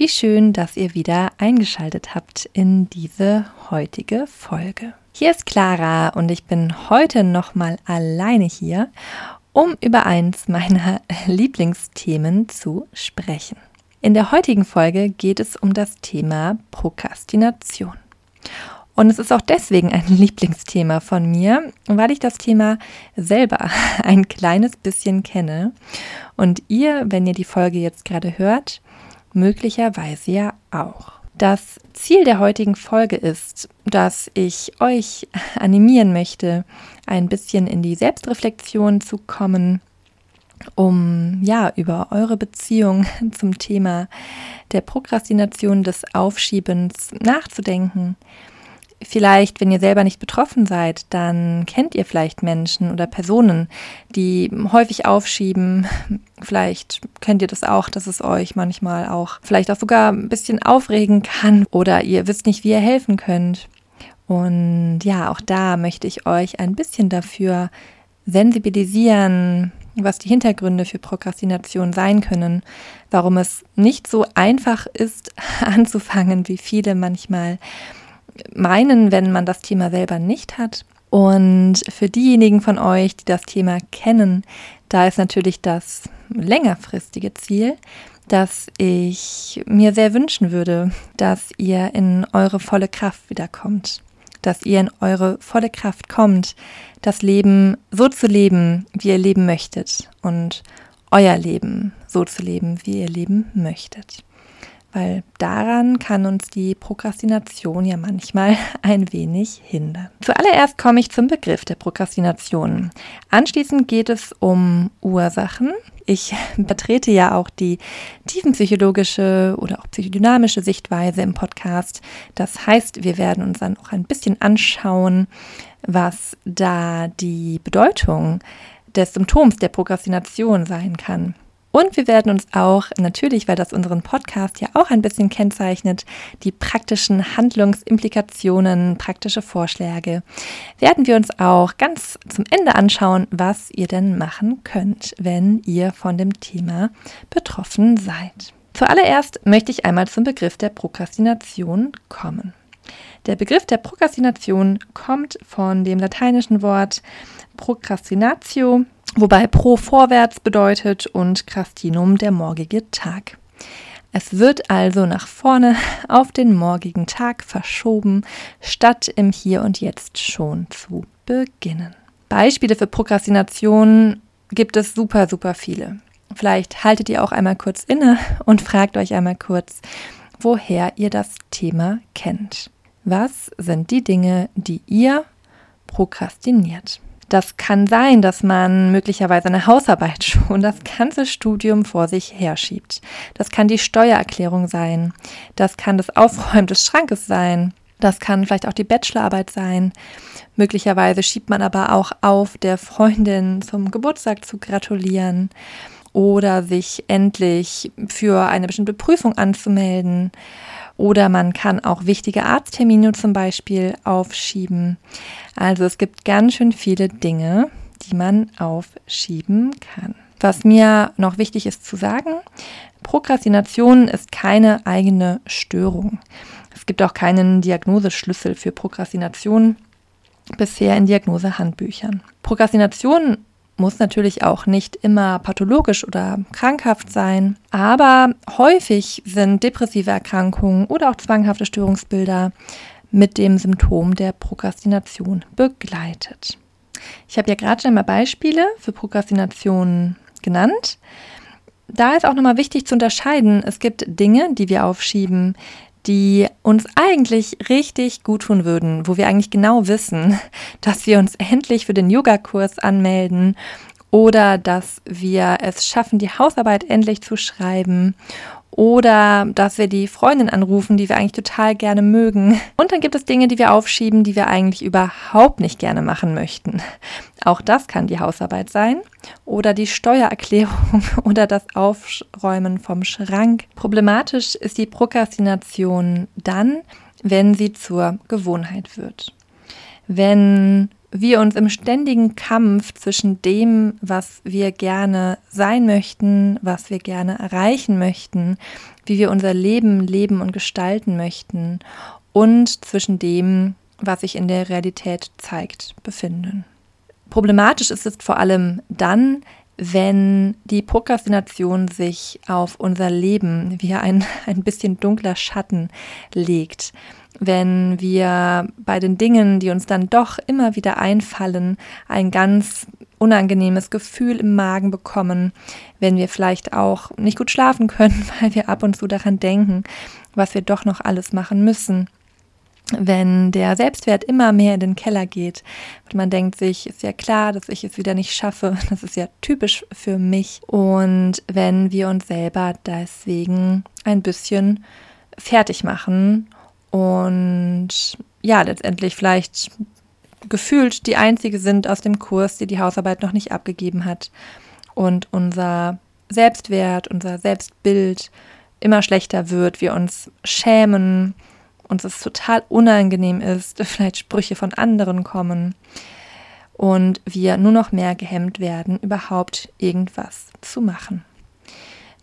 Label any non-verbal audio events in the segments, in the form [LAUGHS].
Wie schön, dass ihr wieder eingeschaltet habt in diese heutige Folge. Hier ist Clara und ich bin heute nochmal alleine hier, um über eins meiner [LAUGHS] Lieblingsthemen zu sprechen. In der heutigen Folge geht es um das Thema Prokrastination. Und es ist auch deswegen ein [LAUGHS] Lieblingsthema von mir, weil ich das Thema selber [LAUGHS] ein kleines bisschen kenne. Und ihr, wenn ihr die Folge jetzt gerade hört, möglicherweise ja auch. Das Ziel der heutigen Folge ist, dass ich euch [LAUGHS] animieren möchte, ein bisschen in die Selbstreflexion zu kommen, um ja über eure Beziehung [LAUGHS] zum Thema der Prokrastination des Aufschiebens nachzudenken, Vielleicht, wenn ihr selber nicht betroffen seid, dann kennt ihr vielleicht Menschen oder Personen, die häufig aufschieben. Vielleicht kennt ihr das auch, dass es euch manchmal auch vielleicht auch sogar ein bisschen aufregen kann oder ihr wisst nicht, wie ihr helfen könnt. Und ja, auch da möchte ich euch ein bisschen dafür sensibilisieren, was die Hintergründe für Prokrastination sein können, warum es nicht so einfach ist [LAUGHS] anzufangen, wie viele manchmal meinen, wenn man das Thema selber nicht hat. Und für diejenigen von euch, die das Thema kennen, da ist natürlich das längerfristige Ziel, dass ich mir sehr wünschen würde, dass ihr in eure volle Kraft wiederkommt, dass ihr in eure volle Kraft kommt, das Leben so zu leben, wie ihr leben möchtet und euer Leben so zu leben, wie ihr leben möchtet weil daran kann uns die Prokrastination ja manchmal [LAUGHS] ein wenig hindern. Zuallererst komme ich zum Begriff der Prokrastination. Anschließend geht es um Ursachen. Ich [LAUGHS] vertrete ja auch die tiefenpsychologische oder auch psychodynamische Sichtweise im Podcast. Das heißt, wir werden uns dann auch ein bisschen anschauen, was da die Bedeutung des Symptoms der Prokrastination sein kann. Und wir werden uns auch natürlich, weil das unseren Podcast ja auch ein bisschen kennzeichnet, die praktischen Handlungsimplikationen, praktische Vorschläge, werden wir uns auch ganz zum Ende anschauen, was ihr denn machen könnt, wenn ihr von dem Thema betroffen seid. Zuallererst möchte ich einmal zum Begriff der Prokrastination kommen. Der Begriff der Prokrastination kommt von dem lateinischen Wort Procrastinatio, wobei pro vorwärts bedeutet und crastinum der morgige Tag. Es wird also nach vorne [LAUGHS] auf den morgigen Tag verschoben, statt im Hier und Jetzt schon zu beginnen. Beispiele für Prokrastination gibt es super, super viele. Vielleicht haltet ihr auch einmal kurz inne [LAUGHS] und fragt euch einmal kurz, woher ihr das Thema kennt. Was sind die Dinge, die ihr prokrastiniert? Das kann sein, dass man möglicherweise eine Hausarbeit [LAUGHS] schon das ganze Studium vor sich herschiebt. Das kann die Steuererklärung sein. Das kann das Aufräumen des Schrankes sein. Das kann vielleicht auch die Bachelorarbeit sein. Möglicherweise schiebt man aber auch auf, der Freundin zum Geburtstag zu gratulieren oder sich endlich für eine bestimmte Prüfung anzumelden oder man kann auch wichtige Arzttermine zum Beispiel aufschieben. Also es gibt ganz schön viele Dinge, die man aufschieben kann. Was mir noch wichtig ist zu sagen, Prokrastination ist keine eigene Störung. Es gibt auch keinen Diagnoseschlüssel für Prokrastination bisher in Diagnosehandbüchern. Prokrastination muss natürlich auch nicht immer pathologisch oder krankhaft sein, aber häufig sind depressive Erkrankungen oder auch zwanghafte Störungsbilder mit dem Symptom der Prokrastination begleitet. Ich habe ja gerade schon mal Beispiele für Prokrastination genannt. Da ist auch nochmal wichtig zu unterscheiden, es gibt Dinge, die wir aufschieben, die uns eigentlich richtig gut tun würden, wo wir eigentlich genau wissen, [LAUGHS] dass wir uns endlich für den Yogakurs anmelden oder dass wir es schaffen, die Hausarbeit endlich zu schreiben oder dass wir die Freundin anrufen, die wir eigentlich total gerne mögen. Und dann gibt es Dinge, die wir aufschieben, die wir eigentlich überhaupt nicht gerne machen möchten. Auch das kann die Hausarbeit sein oder die Steuererklärung [LAUGHS] oder das Aufräumen vom Schrank. Problematisch ist die Prokrastination dann, wenn sie zur Gewohnheit wird. Wenn wir uns im ständigen Kampf zwischen dem, was wir gerne sein möchten, was wir gerne erreichen möchten, wie wir unser Leben leben und gestalten möchten und zwischen dem, was sich in der Realität zeigt, befinden. Problematisch ist es vor allem dann, wenn die Prokrastination sich auf unser Leben wie ein, [LAUGHS] ein bisschen dunkler Schatten legt wenn wir bei den Dingen, die uns dann doch immer wieder einfallen, ein ganz unangenehmes Gefühl im Magen bekommen, wenn wir vielleicht auch nicht gut schlafen können, [LAUGHS] weil wir ab und zu daran denken, was wir doch noch alles machen müssen. Wenn der Selbstwert immer mehr in den Keller geht und man denkt sich, ist ja klar, dass ich es wieder nicht schaffe, [LAUGHS] das ist ja typisch für mich. Und wenn wir uns selber deswegen ein bisschen fertig machen und ja, letztendlich vielleicht gefühlt die einzige sind aus dem Kurs, die die Hausarbeit noch nicht abgegeben hat und unser Selbstwert, unser Selbstbild immer schlechter wird, wir uns schämen, uns es total unangenehm ist, [LAUGHS] vielleicht Sprüche von anderen kommen und wir nur noch mehr gehemmt werden, überhaupt irgendwas zu machen.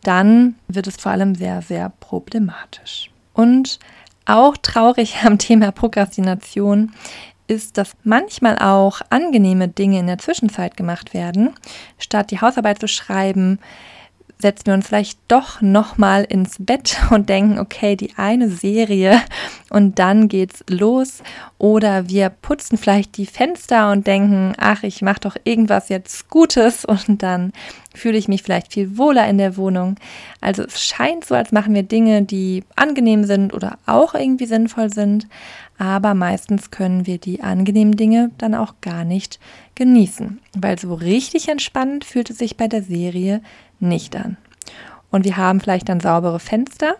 Dann wird es vor allem sehr, sehr problematisch. Und auch traurig am Thema Prokrastination ist, dass manchmal auch angenehme Dinge in der Zwischenzeit gemacht werden. Statt die Hausarbeit zu schreiben, setzen wir uns vielleicht doch nochmal ins Bett [LAUGHS] und denken, okay, die eine Serie und dann geht's los. Oder wir putzen vielleicht die Fenster und denken, ach, ich mache doch irgendwas jetzt Gutes [LAUGHS] und dann fühle ich mich vielleicht viel wohler in der Wohnung. Also es scheint so, als machen wir Dinge, die angenehm sind oder auch irgendwie sinnvoll sind, aber meistens können wir die angenehmen Dinge dann auch gar nicht genießen, weil so richtig entspannend fühlt es sich bei der Serie nicht an. Und wir haben vielleicht dann saubere Fenster,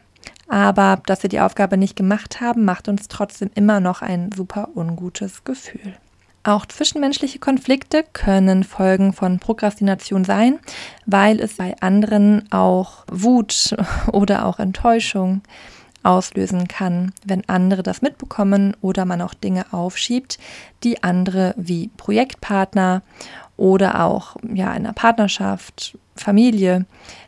aber dass wir die Aufgabe nicht gemacht haben, macht uns trotzdem immer noch ein super ungutes Gefühl. Auch zwischenmenschliche Konflikte können Folgen von Prokrastination sein, weil es bei anderen auch Wut [LAUGHS] oder auch Enttäuschung auslösen kann, wenn andere das mitbekommen oder man auch Dinge aufschiebt, die andere wie Projektpartner oder auch ja in einer Partnerschaft, Familie,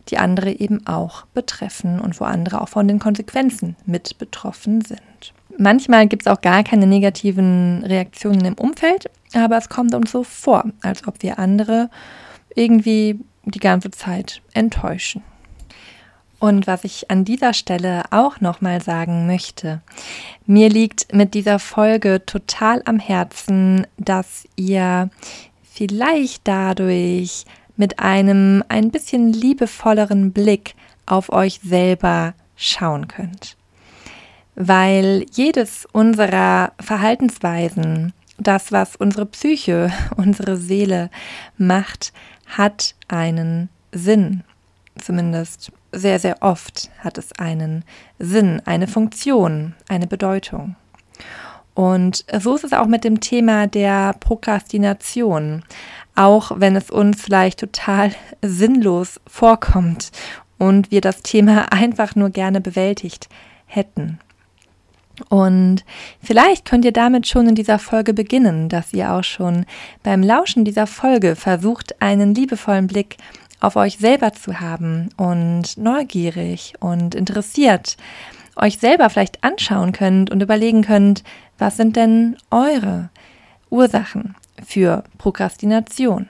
die andere eben auch betreffen und wo andere auch von den Konsequenzen mit betroffen sind. Manchmal gibt es auch gar keine negativen Reaktionen im Umfeld, aber es kommt uns so vor, als ob wir andere irgendwie die ganze Zeit enttäuschen. Und was ich an dieser Stelle auch nochmal sagen möchte, mir liegt mit dieser Folge total am Herzen, dass ihr vielleicht dadurch mit einem ein bisschen liebevolleren Blick auf euch selber schauen könnt weil jedes unserer Verhaltensweisen, das, was unsere Psyche, [LAUGHS] unsere Seele macht, hat einen Sinn. Zumindest sehr, sehr oft hat es einen Sinn, eine Funktion, eine Bedeutung. Und so ist es auch mit dem Thema der Prokrastination. Auch wenn es uns vielleicht total sinnlos vorkommt und wir das Thema einfach nur gerne bewältigt hätten. Und vielleicht könnt ihr damit schon in dieser Folge beginnen, dass ihr auch schon beim Lauschen dieser Folge versucht, einen liebevollen Blick auf euch selber zu haben und neugierig und interessiert euch selber vielleicht anschauen könnt und überlegen könnt, was sind denn eure Ursachen für Prokrastination?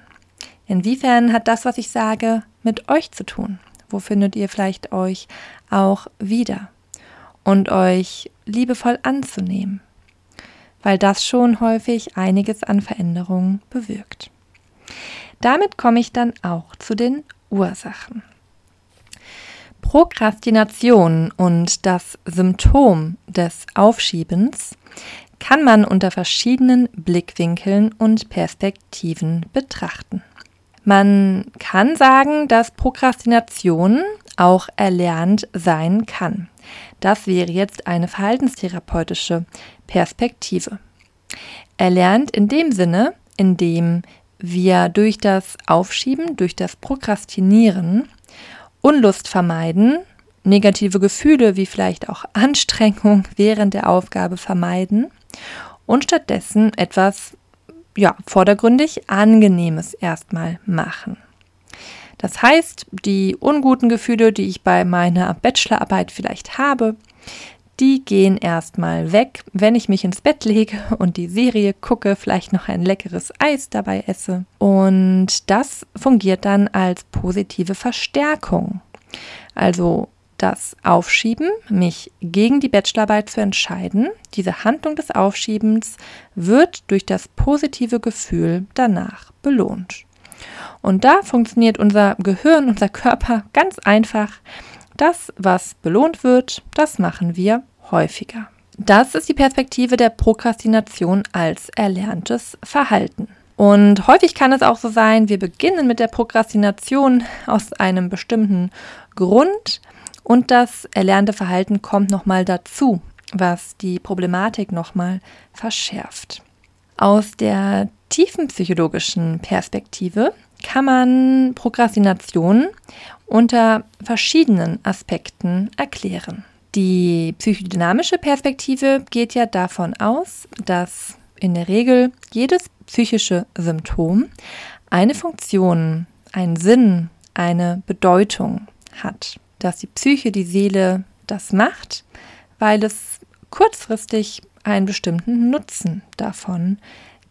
Inwiefern hat das, was ich sage, mit euch zu tun? Wo findet ihr vielleicht euch auch wieder? Und euch liebevoll anzunehmen, weil das schon häufig einiges an Veränderungen bewirkt. Damit komme ich dann auch zu den Ursachen. Prokrastination und das Symptom des Aufschiebens kann man unter verschiedenen Blickwinkeln und Perspektiven betrachten. Man kann sagen, dass Prokrastination auch erlernt sein kann. Das wäre jetzt eine verhaltenstherapeutische Perspektive. Erlernt in dem Sinne, in dem wir durch das Aufschieben, durch das Prokrastinieren Unlust vermeiden, negative Gefühle wie vielleicht auch [LAUGHS] Anstrengung während der Aufgabe vermeiden und stattdessen etwas ja, vordergründig Angenehmes erstmal machen. Das heißt, die unguten Gefühle, die ich bei meiner Bachelorarbeit vielleicht habe, die gehen erstmal weg, wenn ich mich ins Bett lege und die Serie gucke, vielleicht noch ein leckeres Eis dabei esse. Und das fungiert dann als positive Verstärkung. Also das Aufschieben, mich gegen die Bachelorarbeit zu entscheiden, diese Handlung des Aufschiebens wird durch das positive Gefühl danach belohnt. Und da funktioniert unser Gehirn, unser Körper ganz einfach. Das, was belohnt wird, das machen wir häufiger. Das ist die Perspektive der Prokrastination als erlerntes Verhalten. Und häufig kann es auch so sein, wir beginnen mit der Prokrastination aus einem bestimmten Grund und das erlernte Verhalten kommt nochmal dazu, was die Problematik nochmal verschärft. Aus der tiefenpsychologischen Perspektive kann man Prokrastination unter verschiedenen Aspekten erklären. Die psychodynamische Perspektive geht ja davon aus, dass in der Regel jedes psychische Symptom eine Funktion, einen Sinn, eine Bedeutung hat. Dass die Psyche, die Seele das macht, weil es kurzfristig einen bestimmten Nutzen davon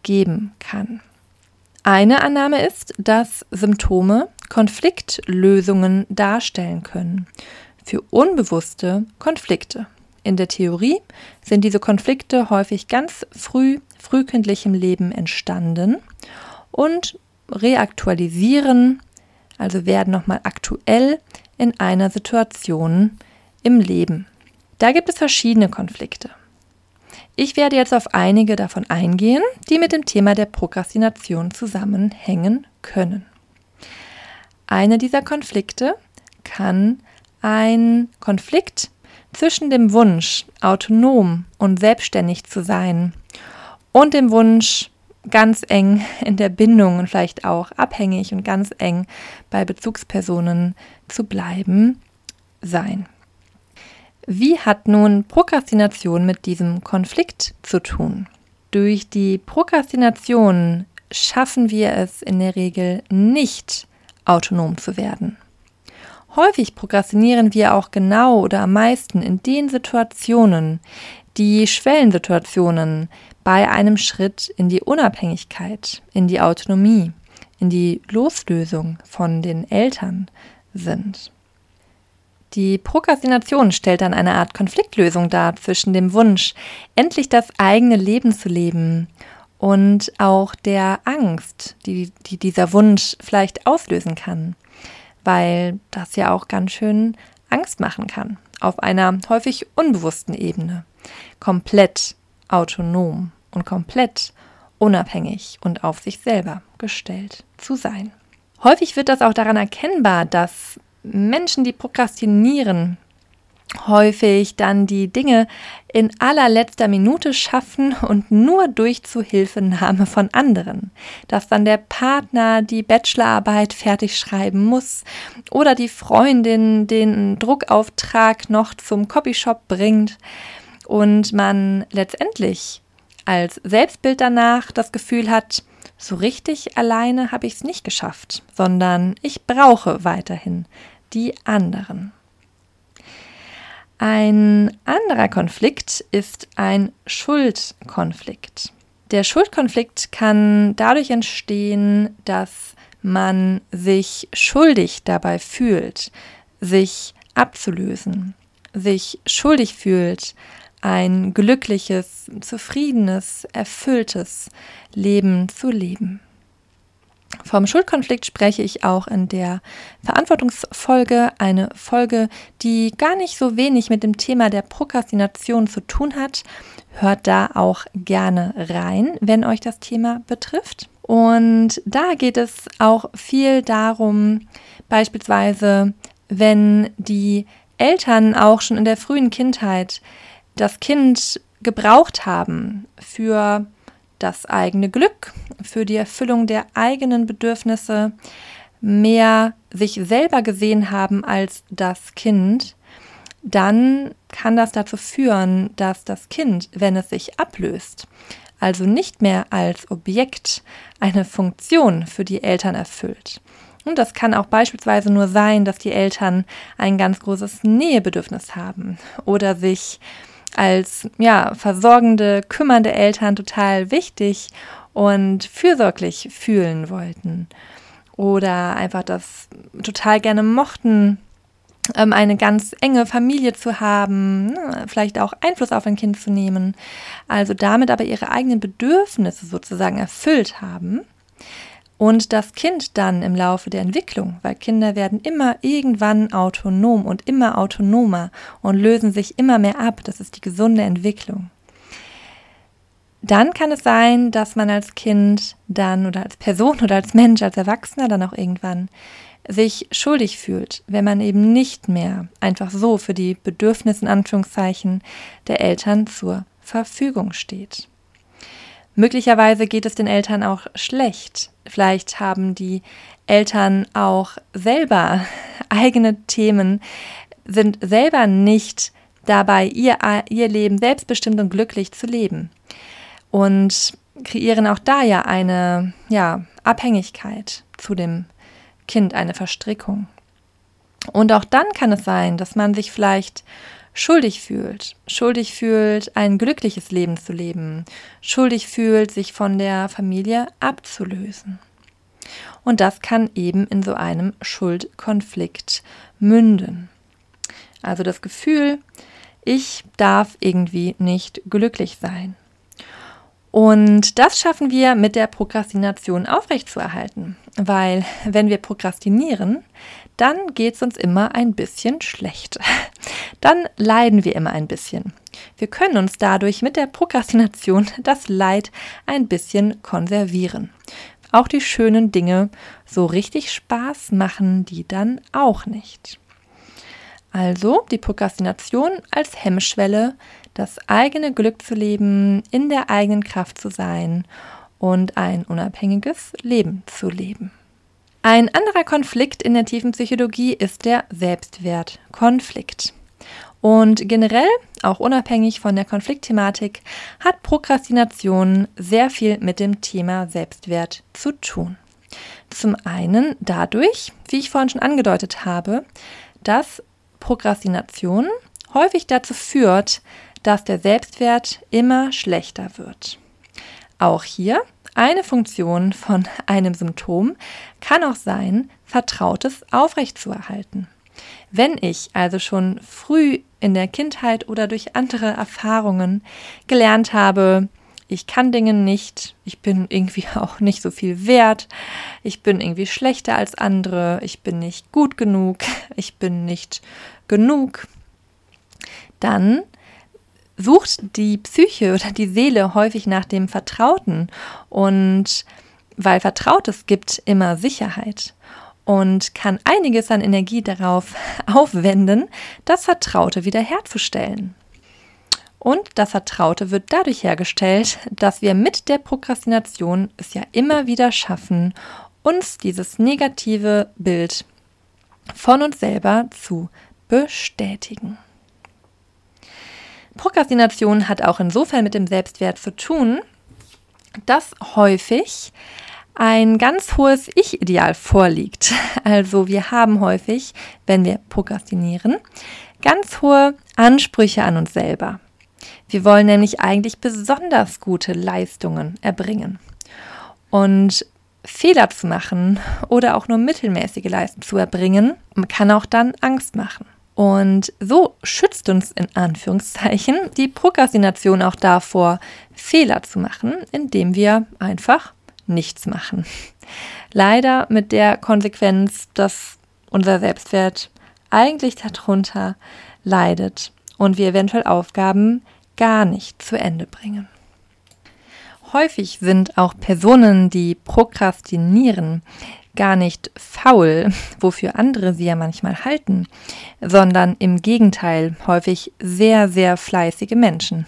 geben kann. Eine Annahme ist, dass Symptome Konfliktlösungen darstellen können für unbewusste Konflikte. In der Theorie sind diese Konflikte häufig ganz früh, frühkindlichem Leben entstanden und reaktualisieren, also werden nochmal aktuell in einer Situation im Leben. Da gibt es verschiedene Konflikte. Ich werde jetzt auf einige davon eingehen, die mit dem Thema der Prokrastination zusammenhängen können. Einer dieser Konflikte kann ein Konflikt zwischen dem Wunsch, autonom und selbstständig zu sein und dem Wunsch, ganz eng in der Bindung und vielleicht auch abhängig und ganz eng bei Bezugspersonen zu bleiben, sein. Wie hat nun Prokrastination mit diesem Konflikt zu tun? Durch die Prokrastination schaffen wir es in der Regel nicht, autonom zu werden. Häufig prokrastinieren wir auch genau oder am meisten in den Situationen, die Schwellensituationen bei einem Schritt in die Unabhängigkeit, in die Autonomie, in die Loslösung von den Eltern sind. Die Prokrastination stellt dann eine Art Konfliktlösung dar zwischen dem Wunsch, endlich das eigene Leben zu leben und auch der Angst, die, die dieser Wunsch vielleicht auslösen kann, weil das ja auch ganz schön Angst machen kann, auf einer häufig unbewussten Ebene, komplett autonom und komplett unabhängig und auf sich selber gestellt zu sein. Häufig wird das auch daran erkennbar, dass Menschen, die prokrastinieren, häufig dann die Dinge in allerletzter Minute schaffen und nur durch Zuhilfenahme von anderen. Dass dann der Partner die Bachelorarbeit fertig schreiben muss oder die Freundin den Druckauftrag noch zum Copyshop bringt und man letztendlich als Selbstbild danach das Gefühl hat, so richtig alleine habe ich es nicht geschafft, sondern ich brauche weiterhin die anderen. Ein anderer Konflikt ist ein Schuldkonflikt. Der Schuldkonflikt kann dadurch entstehen, dass man sich schuldig dabei fühlt, sich abzulösen, sich schuldig fühlt, ein glückliches, zufriedenes, erfülltes Leben zu leben. Vom Schuldkonflikt spreche ich auch in der Verantwortungsfolge, eine Folge, die gar nicht so wenig mit dem Thema der Prokrastination zu tun hat. Hört da auch gerne rein, wenn euch das Thema betrifft. Und da geht es auch viel darum, beispielsweise wenn die Eltern auch schon in der frühen Kindheit das Kind gebraucht haben für das eigene Glück, für die Erfüllung der eigenen Bedürfnisse, mehr sich selber gesehen haben als das Kind, dann kann das dazu führen, dass das Kind, wenn es sich ablöst, also nicht mehr als Objekt eine Funktion für die Eltern erfüllt. Und das kann auch beispielsweise nur sein, dass die Eltern ein ganz großes Nähebedürfnis haben oder sich als ja, versorgende, kümmernde Eltern total wichtig und fürsorglich fühlen wollten oder einfach das total gerne mochten, ähm, eine ganz enge Familie zu haben, ne, vielleicht auch Einfluss auf ein Kind zu nehmen, also damit aber ihre eigenen Bedürfnisse sozusagen erfüllt haben. Und das Kind dann im Laufe der Entwicklung, weil Kinder werden immer irgendwann autonom und immer autonomer und lösen sich immer mehr ab, das ist die gesunde Entwicklung. Dann kann es sein, dass man als Kind dann oder als Person oder als Mensch, als Erwachsener dann auch irgendwann sich schuldig fühlt, wenn man eben nicht mehr einfach so für die Bedürfnisse in Anführungszeichen der Eltern zur Verfügung steht. Möglicherweise geht es den Eltern auch schlecht. Vielleicht haben die Eltern auch selber [LAUGHS] eigene Themen, sind selber nicht dabei, ihr, ihr Leben selbstbestimmt und glücklich zu leben. Und kreieren auch da ja eine ja, Abhängigkeit zu dem Kind eine Verstrickung. Und auch dann kann es sein, dass man sich vielleicht schuldig fühlt, schuldig fühlt, ein glückliches Leben zu leben, schuldig fühlt, sich von der Familie abzulösen. Und das kann eben in so einem Schuldkonflikt münden. Also das Gefühl, ich darf irgendwie nicht glücklich sein. Und das schaffen wir mit der Prokrastination aufrechtzuerhalten, weil wenn wir prokrastinieren, dann geht es uns immer ein bisschen schlecht. [LAUGHS] Dann leiden wir immer ein bisschen. Wir können uns dadurch mit der Prokrastination [LAUGHS] das Leid ein bisschen konservieren. Auch die schönen Dinge so richtig Spaß machen die dann auch nicht. Also die Prokrastination als Hemmschwelle das eigene Glück zu leben, in der eigenen Kraft zu sein und ein unabhängiges Leben zu leben. Ein anderer Konflikt in der tiefen Psychologie ist der Selbstwertkonflikt. Und generell, auch unabhängig von der Konfliktthematik, hat Prokrastination sehr viel mit dem Thema Selbstwert zu tun. Zum einen dadurch, wie ich vorhin schon angedeutet habe, dass Prokrastination häufig dazu führt, dass der Selbstwert immer schlechter wird. Auch hier eine Funktion von einem Symptom kann auch sein, Vertrautes aufrechtzuerhalten. Wenn ich also schon früh in der Kindheit oder durch andere Erfahrungen gelernt habe, ich kann Dinge nicht, ich bin irgendwie [LAUGHS] auch nicht so viel wert, ich bin irgendwie schlechter als andere, ich bin nicht gut genug, [LAUGHS] ich bin nicht genug, dann sucht die Psyche oder die Seele häufig nach dem Vertrauten und weil Vertrautes gibt immer Sicherheit und kann einiges an Energie darauf [LAUGHS] aufwenden, das Vertraute wiederherzustellen. Und das Vertraute wird dadurch hergestellt, dass wir mit der Prokrastination es ja immer wieder schaffen, uns dieses negative Bild von uns selber zu bestätigen. Prokrastination hat auch insofern mit dem Selbstwert zu tun, dass häufig ein ganz hohes Ich-Ideal vorliegt. [LAUGHS] Also wir haben häufig, wenn wir prokrastinieren, ganz hohe Ansprüche an uns selber. Wir wollen nämlich eigentlich besonders gute Leistungen erbringen. Und Fehler zu machen oder auch nur mittelmäßige Leistungen zu erbringen, kann auch dann Angst machen. Und so schützt uns in Anführungszeichen die Prokrastination auch davor, Fehler zu machen, indem wir einfach nichts machen. Leider mit der Konsequenz, dass unser Selbstwert eigentlich darunter leidet und wir eventuell Aufgaben gar nicht zu Ende bringen. Häufig sind auch Personen, die prokrastinieren, gar nicht faul, [LAUGHS] wofür andere sie ja manchmal halten, sondern im Gegenteil häufig sehr, sehr fleißige Menschen.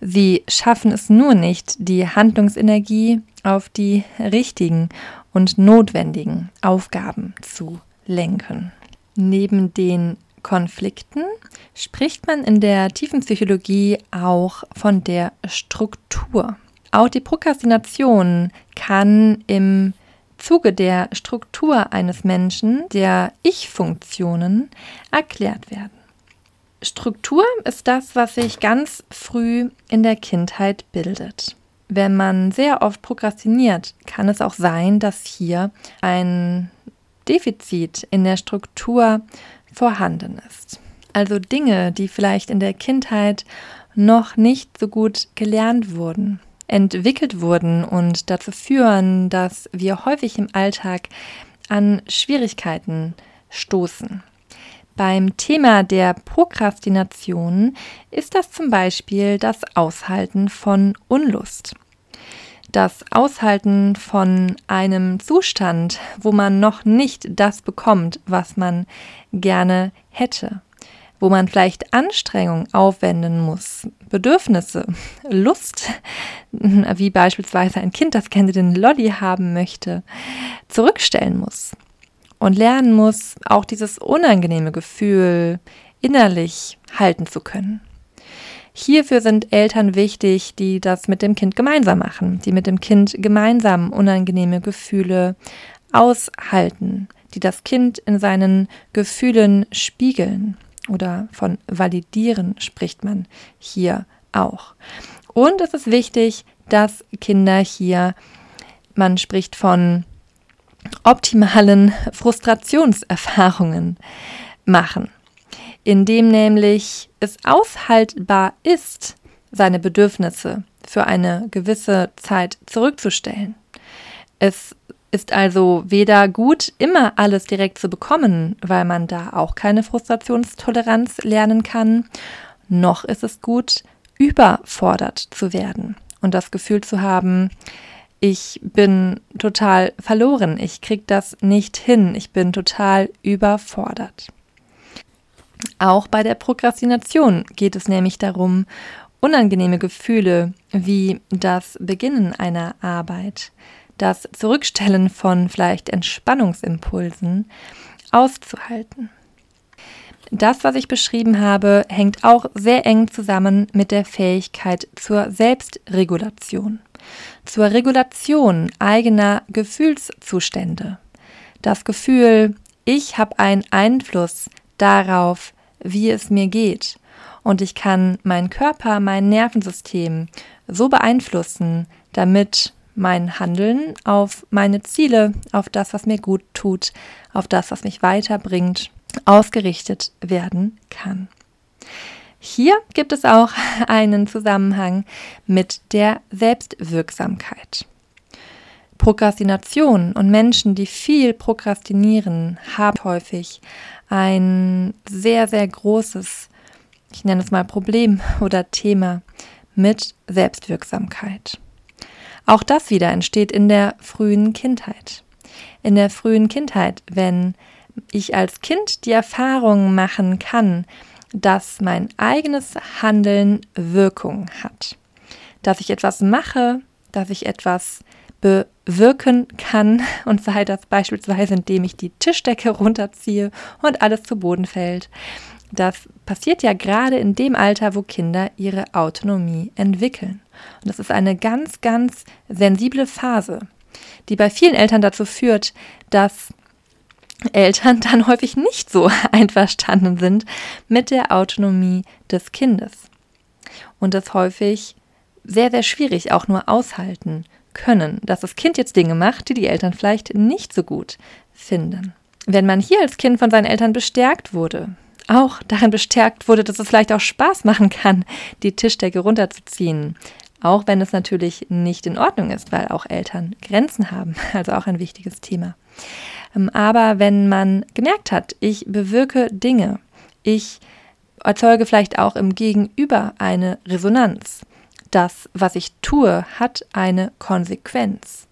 Sie schaffen es nur nicht, die Handlungsenergie auf die richtigen und notwendigen Aufgaben zu lenken. Neben den Konflikten spricht man in der tiefen Psychologie auch von der Struktur. Auch die Prokrastination kann im Zuge der Struktur eines Menschen, der Ich-Funktionen, erklärt werden. Struktur ist das, was sich ganz früh in der Kindheit bildet. Wenn man sehr oft prokrastiniert, kann es auch sein, dass hier ein Defizit in der Struktur vorhanden ist. Also Dinge, die vielleicht in der Kindheit noch nicht so gut gelernt wurden, entwickelt wurden und dazu führen, dass wir häufig im Alltag an Schwierigkeiten stoßen. Beim Thema der Prokrastination ist das zum Beispiel das Aushalten von Unlust. Das Aushalten von einem Zustand, wo man noch nicht das bekommt, was man gerne hätte wo man vielleicht Anstrengung aufwenden muss, Bedürfnisse, Lust, [LAUGHS] wie beispielsweise ein Kind, das gerne den Lolli haben möchte, zurückstellen muss und lernen muss, auch dieses unangenehme Gefühl innerlich halten zu können. Hierfür sind Eltern wichtig, die das mit dem Kind gemeinsam machen, die mit dem Kind gemeinsam unangenehme Gefühle aushalten, die das Kind in seinen Gefühlen spiegeln oder von validieren spricht man hier auch. Und es ist wichtig, dass Kinder hier, man spricht von optimalen Frustrationserfahrungen machen, indem nämlich es aushaltbar ist, seine Bedürfnisse für eine gewisse Zeit zurückzustellen. Es ist also weder gut, immer alles direkt zu bekommen, weil man da auch keine Frustrationstoleranz lernen kann, noch ist es gut, überfordert zu werden und das Gefühl zu haben, ich bin total verloren, ich krieg das nicht hin, ich bin total überfordert. Auch bei der Prokrastination geht es nämlich darum, unangenehme Gefühle wie das Beginnen einer Arbeit, das Zurückstellen von vielleicht Entspannungsimpulsen auszuhalten. Das, was ich beschrieben habe, hängt auch sehr eng zusammen mit der Fähigkeit zur Selbstregulation, zur Regulation eigener Gefühlszustände. Das Gefühl, ich habe einen Einfluss darauf, wie es mir geht und ich kann meinen Körper, mein Nervensystem so beeinflussen, damit mein Handeln auf meine Ziele, auf das, was mir gut tut, auf das, was mich weiterbringt, ausgerichtet werden kann. Hier gibt es auch [LAUGHS] einen Zusammenhang mit der Selbstwirksamkeit. Prokrastination und Menschen, die viel prokrastinieren, haben häufig ein sehr, sehr großes, ich nenne es mal Problem oder Thema mit Selbstwirksamkeit. Auch das wieder entsteht in der frühen Kindheit. In der frühen Kindheit, wenn ich als Kind die Erfahrung machen kann, dass mein eigenes Handeln Wirkung hat. Dass ich etwas mache, dass ich etwas bewirken kann [LAUGHS] und sei das beispielsweise, indem ich die Tischdecke runterziehe und alles zu Boden fällt. Das passiert ja gerade in dem Alter, wo Kinder ihre Autonomie entwickeln. Und das ist eine ganz, ganz sensible Phase, die bei vielen Eltern dazu führt, dass Eltern [LAUGHS] dann häufig nicht so [LAUGHS] einverstanden sind mit der Autonomie des Kindes und das häufig sehr, sehr schwierig auch nur aushalten können, dass das Kind jetzt Dinge macht, die die Eltern vielleicht nicht so gut finden. Wenn man hier als Kind von seinen Eltern bestärkt wurde, auch darin bestärkt wurde, dass es vielleicht auch Spaß machen kann, die Tischdecke runterzuziehen, auch wenn es natürlich nicht in Ordnung ist, weil auch Eltern Grenzen haben, [LAUGHS] also auch ein wichtiges Thema. Ähm, aber wenn man gemerkt hat, ich bewirke Dinge, ich erzeuge vielleicht auch im Gegenüber eine Resonanz. Das, was ich tue, hat eine Konsequenz.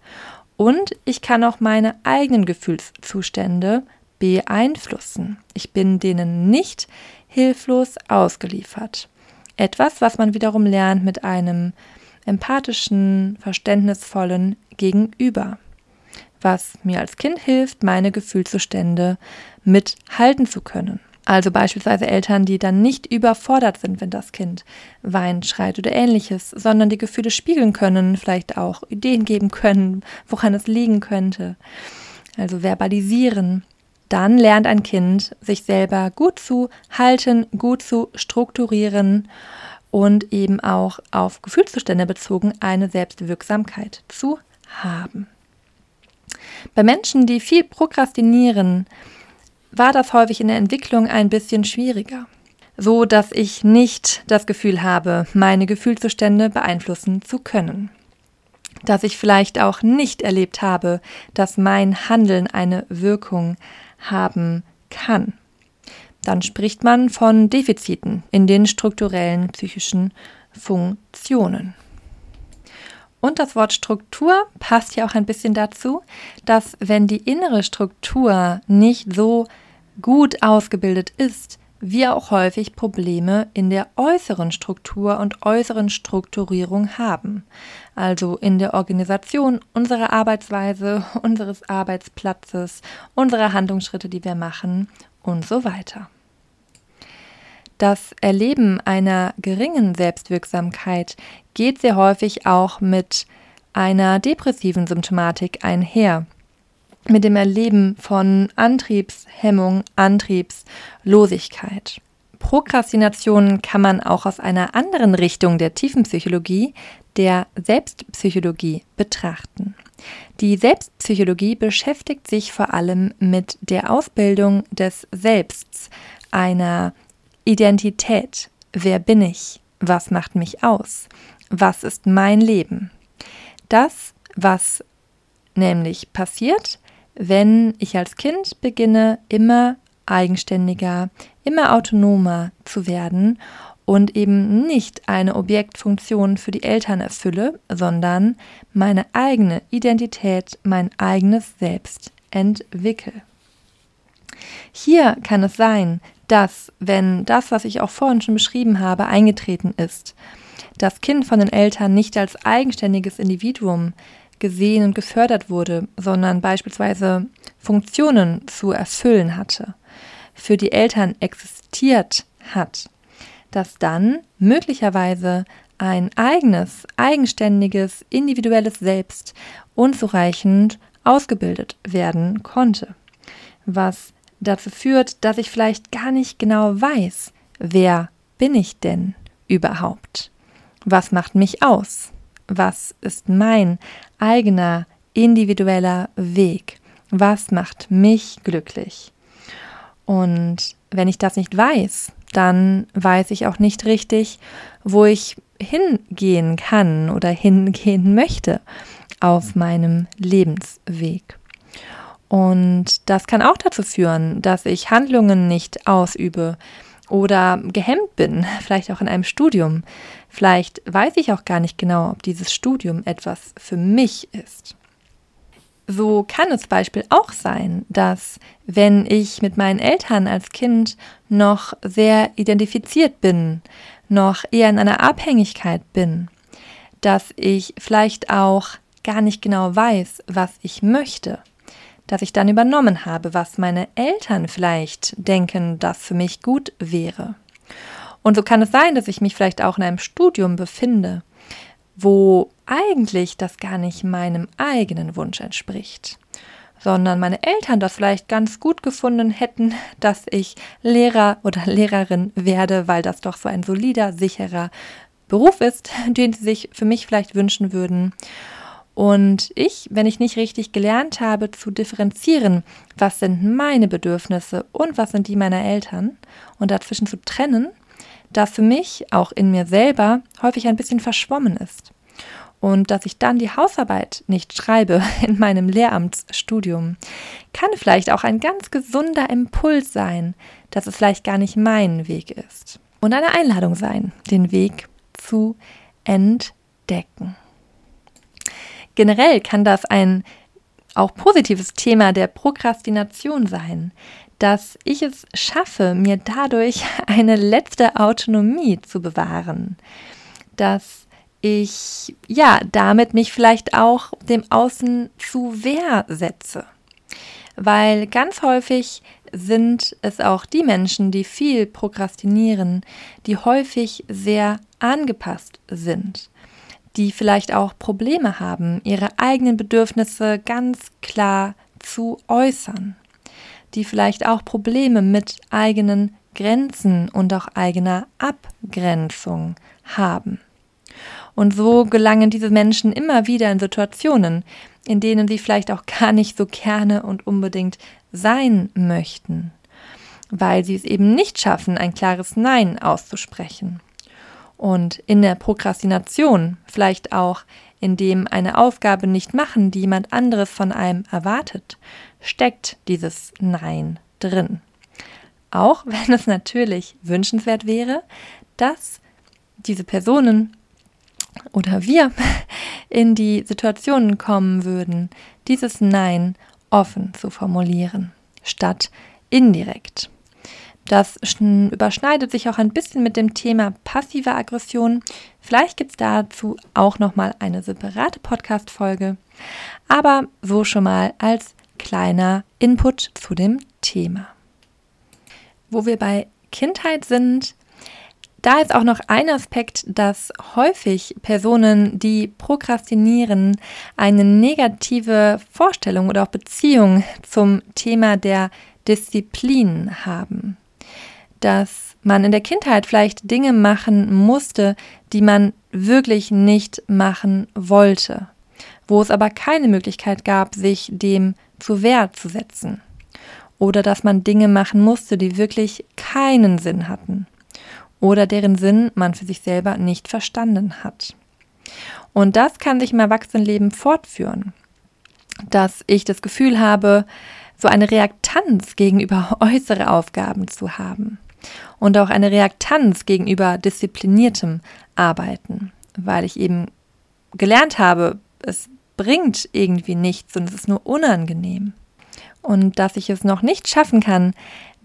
Und ich kann auch meine eigenen Gefühlszustände beeinflussen. Ich bin denen nicht hilflos ausgeliefert. Etwas, was man wiederum lernt mit einem empathischen, verständnisvollen Gegenüber, was mir als Kind hilft, meine Gefühlszustände mithalten zu können. Also beispielsweise Eltern, die dann nicht überfordert sind, wenn das Kind weint, schreit oder ähnliches, sondern die Gefühle spiegeln können, vielleicht auch Ideen geben können, woran es liegen könnte. Also verbalisieren. Dann lernt ein Kind, sich selber gut zu halten, gut zu strukturieren und eben auch auf Gefühlszustände bezogen eine Selbstwirksamkeit zu haben. Bei Menschen, die viel prokrastinieren, war das häufig in der Entwicklung ein bisschen schwieriger, so dass ich nicht das Gefühl habe, meine Gefühlszustände beeinflussen zu können. Dass ich vielleicht auch nicht erlebt habe, dass mein Handeln eine Wirkung haben kann. Dann spricht man von Defiziten in den strukturellen psychischen Funktionen. Und das Wort Struktur passt ja auch ein bisschen dazu, dass wenn die innere Struktur nicht so gut ausgebildet ist, wir auch häufig Probleme in der äußeren Struktur und äußeren Strukturierung haben. Also in der Organisation unserer Arbeitsweise, [LAUGHS] unseres Arbeitsplatzes, unserer Handlungsschritte, die wir machen und so weiter. Das Erleben einer geringen Selbstwirksamkeit geht sehr häufig auch mit einer depressiven Symptomatik einher. Mit dem Erleben von Antriebshemmung, Antriebslosigkeit. Prokrastination kann man auch aus einer anderen Richtung der Tiefenpsychologie, der Selbstpsychologie, betrachten. Die Selbstpsychologie beschäftigt sich vor allem mit der Ausbildung des Selbsts, einer Identität. Wer bin ich? Was macht mich aus? Was ist mein Leben? Das, was nämlich passiert, wenn ich als Kind beginne, immer eigenständiger, immer autonomer zu werden und eben nicht eine Objektfunktion für die Eltern erfülle, sondern meine eigene Identität, mein eigenes Selbst entwickle. Hier kann es sein, dass, wenn das, was ich auch vorhin schon beschrieben habe, eingetreten ist, das Kind von den Eltern nicht als eigenständiges Individuum gesehen und gefördert wurde, sondern beispielsweise Funktionen zu erfüllen hatte, für die Eltern existiert hat, dass dann möglicherweise ein eigenes, eigenständiges, individuelles Selbst unzureichend ausgebildet werden konnte, was dazu führt, dass ich vielleicht gar nicht genau weiß, wer bin ich denn überhaupt? Was macht mich aus? Was ist mein eigener individueller Weg? Was macht mich glücklich? Und wenn ich das nicht weiß, dann weiß ich auch nicht richtig, wo ich hingehen kann oder hingehen möchte auf meinem Lebensweg. Und das kann auch dazu führen, dass ich Handlungen nicht ausübe oder gehemmt bin, vielleicht auch in einem Studium. Vielleicht weiß ich auch gar nicht genau, ob dieses Studium etwas für mich ist. So kann es Beispiel auch sein, dass wenn ich mit meinen Eltern als Kind noch sehr identifiziert bin, noch eher in einer Abhängigkeit bin, dass ich vielleicht auch gar nicht genau weiß, was ich möchte dass ich dann übernommen habe, was meine Eltern vielleicht denken, das für mich gut wäre. Und so kann es sein, dass ich mich vielleicht auch in einem Studium befinde, wo eigentlich das gar nicht meinem eigenen Wunsch entspricht, sondern meine Eltern das vielleicht ganz gut gefunden hätten, [LAUGHS] dass ich Lehrer oder Lehrerin werde, weil das doch so ein solider, sicherer Beruf ist, [LAUGHS] den sie sich für mich vielleicht wünschen würden. Und ich, wenn ich nicht richtig gelernt habe zu differenzieren, was sind meine Bedürfnisse und was sind die meiner Eltern und dazwischen zu trennen, das für mich auch in mir selber häufig ein bisschen verschwommen ist. Und dass ich dann die Hausarbeit nicht schreibe [LAUGHS] in meinem Lehramtsstudium, kann vielleicht auch ein ganz gesunder Impuls sein, dass es vielleicht gar nicht mein Weg ist. Und eine Einladung sein, den Weg zu entdecken. Generell kann das ein auch positives Thema der Prokrastination sein, dass ich es schaffe, mir dadurch [LAUGHS] eine letzte Autonomie zu bewahren, dass ich ja damit mich vielleicht auch dem Außen zu Wehr setze. Weil ganz häufig sind es auch die Menschen, die viel prokrastinieren, die häufig sehr angepasst sind, die vielleicht auch Probleme haben, ihre eigenen Bedürfnisse ganz klar zu äußern, die vielleicht auch Probleme mit eigenen Grenzen und auch eigener Abgrenzung haben. Und so gelangen diese Menschen immer wieder in Situationen, in denen sie vielleicht auch gar nicht so gerne und unbedingt sein möchten, weil sie es eben nicht schaffen, ein klares Nein auszusprechen. Und in der Prokrastination, vielleicht auch indem eine Aufgabe nicht machen, die jemand anderes von einem erwartet, steckt dieses Nein drin. Auch [LAUGHS] wenn es natürlich wünschenswert wäre, dass diese Personen oder wir [LAUGHS] in die Situationen kommen würden, dieses Nein offen zu formulieren, statt indirekt. Das überschneidet sich auch ein bisschen mit dem Thema passive Aggression. Vielleicht gibt es dazu auch nochmal eine separate Podcast-Folge. Aber so schon mal als kleiner Input zu dem Thema. Wo wir bei Kindheit sind, da ist auch noch ein Aspekt, dass häufig Personen, die prokrastinieren, eine negative Vorstellung oder auch Beziehung zum Thema der Disziplin haben. Dass man in der Kindheit vielleicht Dinge machen musste, die man wirklich nicht machen wollte, wo es aber keine Möglichkeit gab, sich dem zu Wehr zu setzen. Oder dass man Dinge machen musste, die wirklich keinen Sinn hatten oder deren Sinn man für sich selber nicht verstanden hat. Und das kann sich im Erwachsenenleben fortführen, dass ich das Gefühl habe, so eine Reaktanz gegenüber [LAUGHS] äußere Aufgaben zu haben und auch eine Reaktanz gegenüber diszipliniertem Arbeiten, weil ich eben gelernt habe, es bringt irgendwie nichts und es ist nur unangenehm. Und dass ich es noch nicht schaffen kann,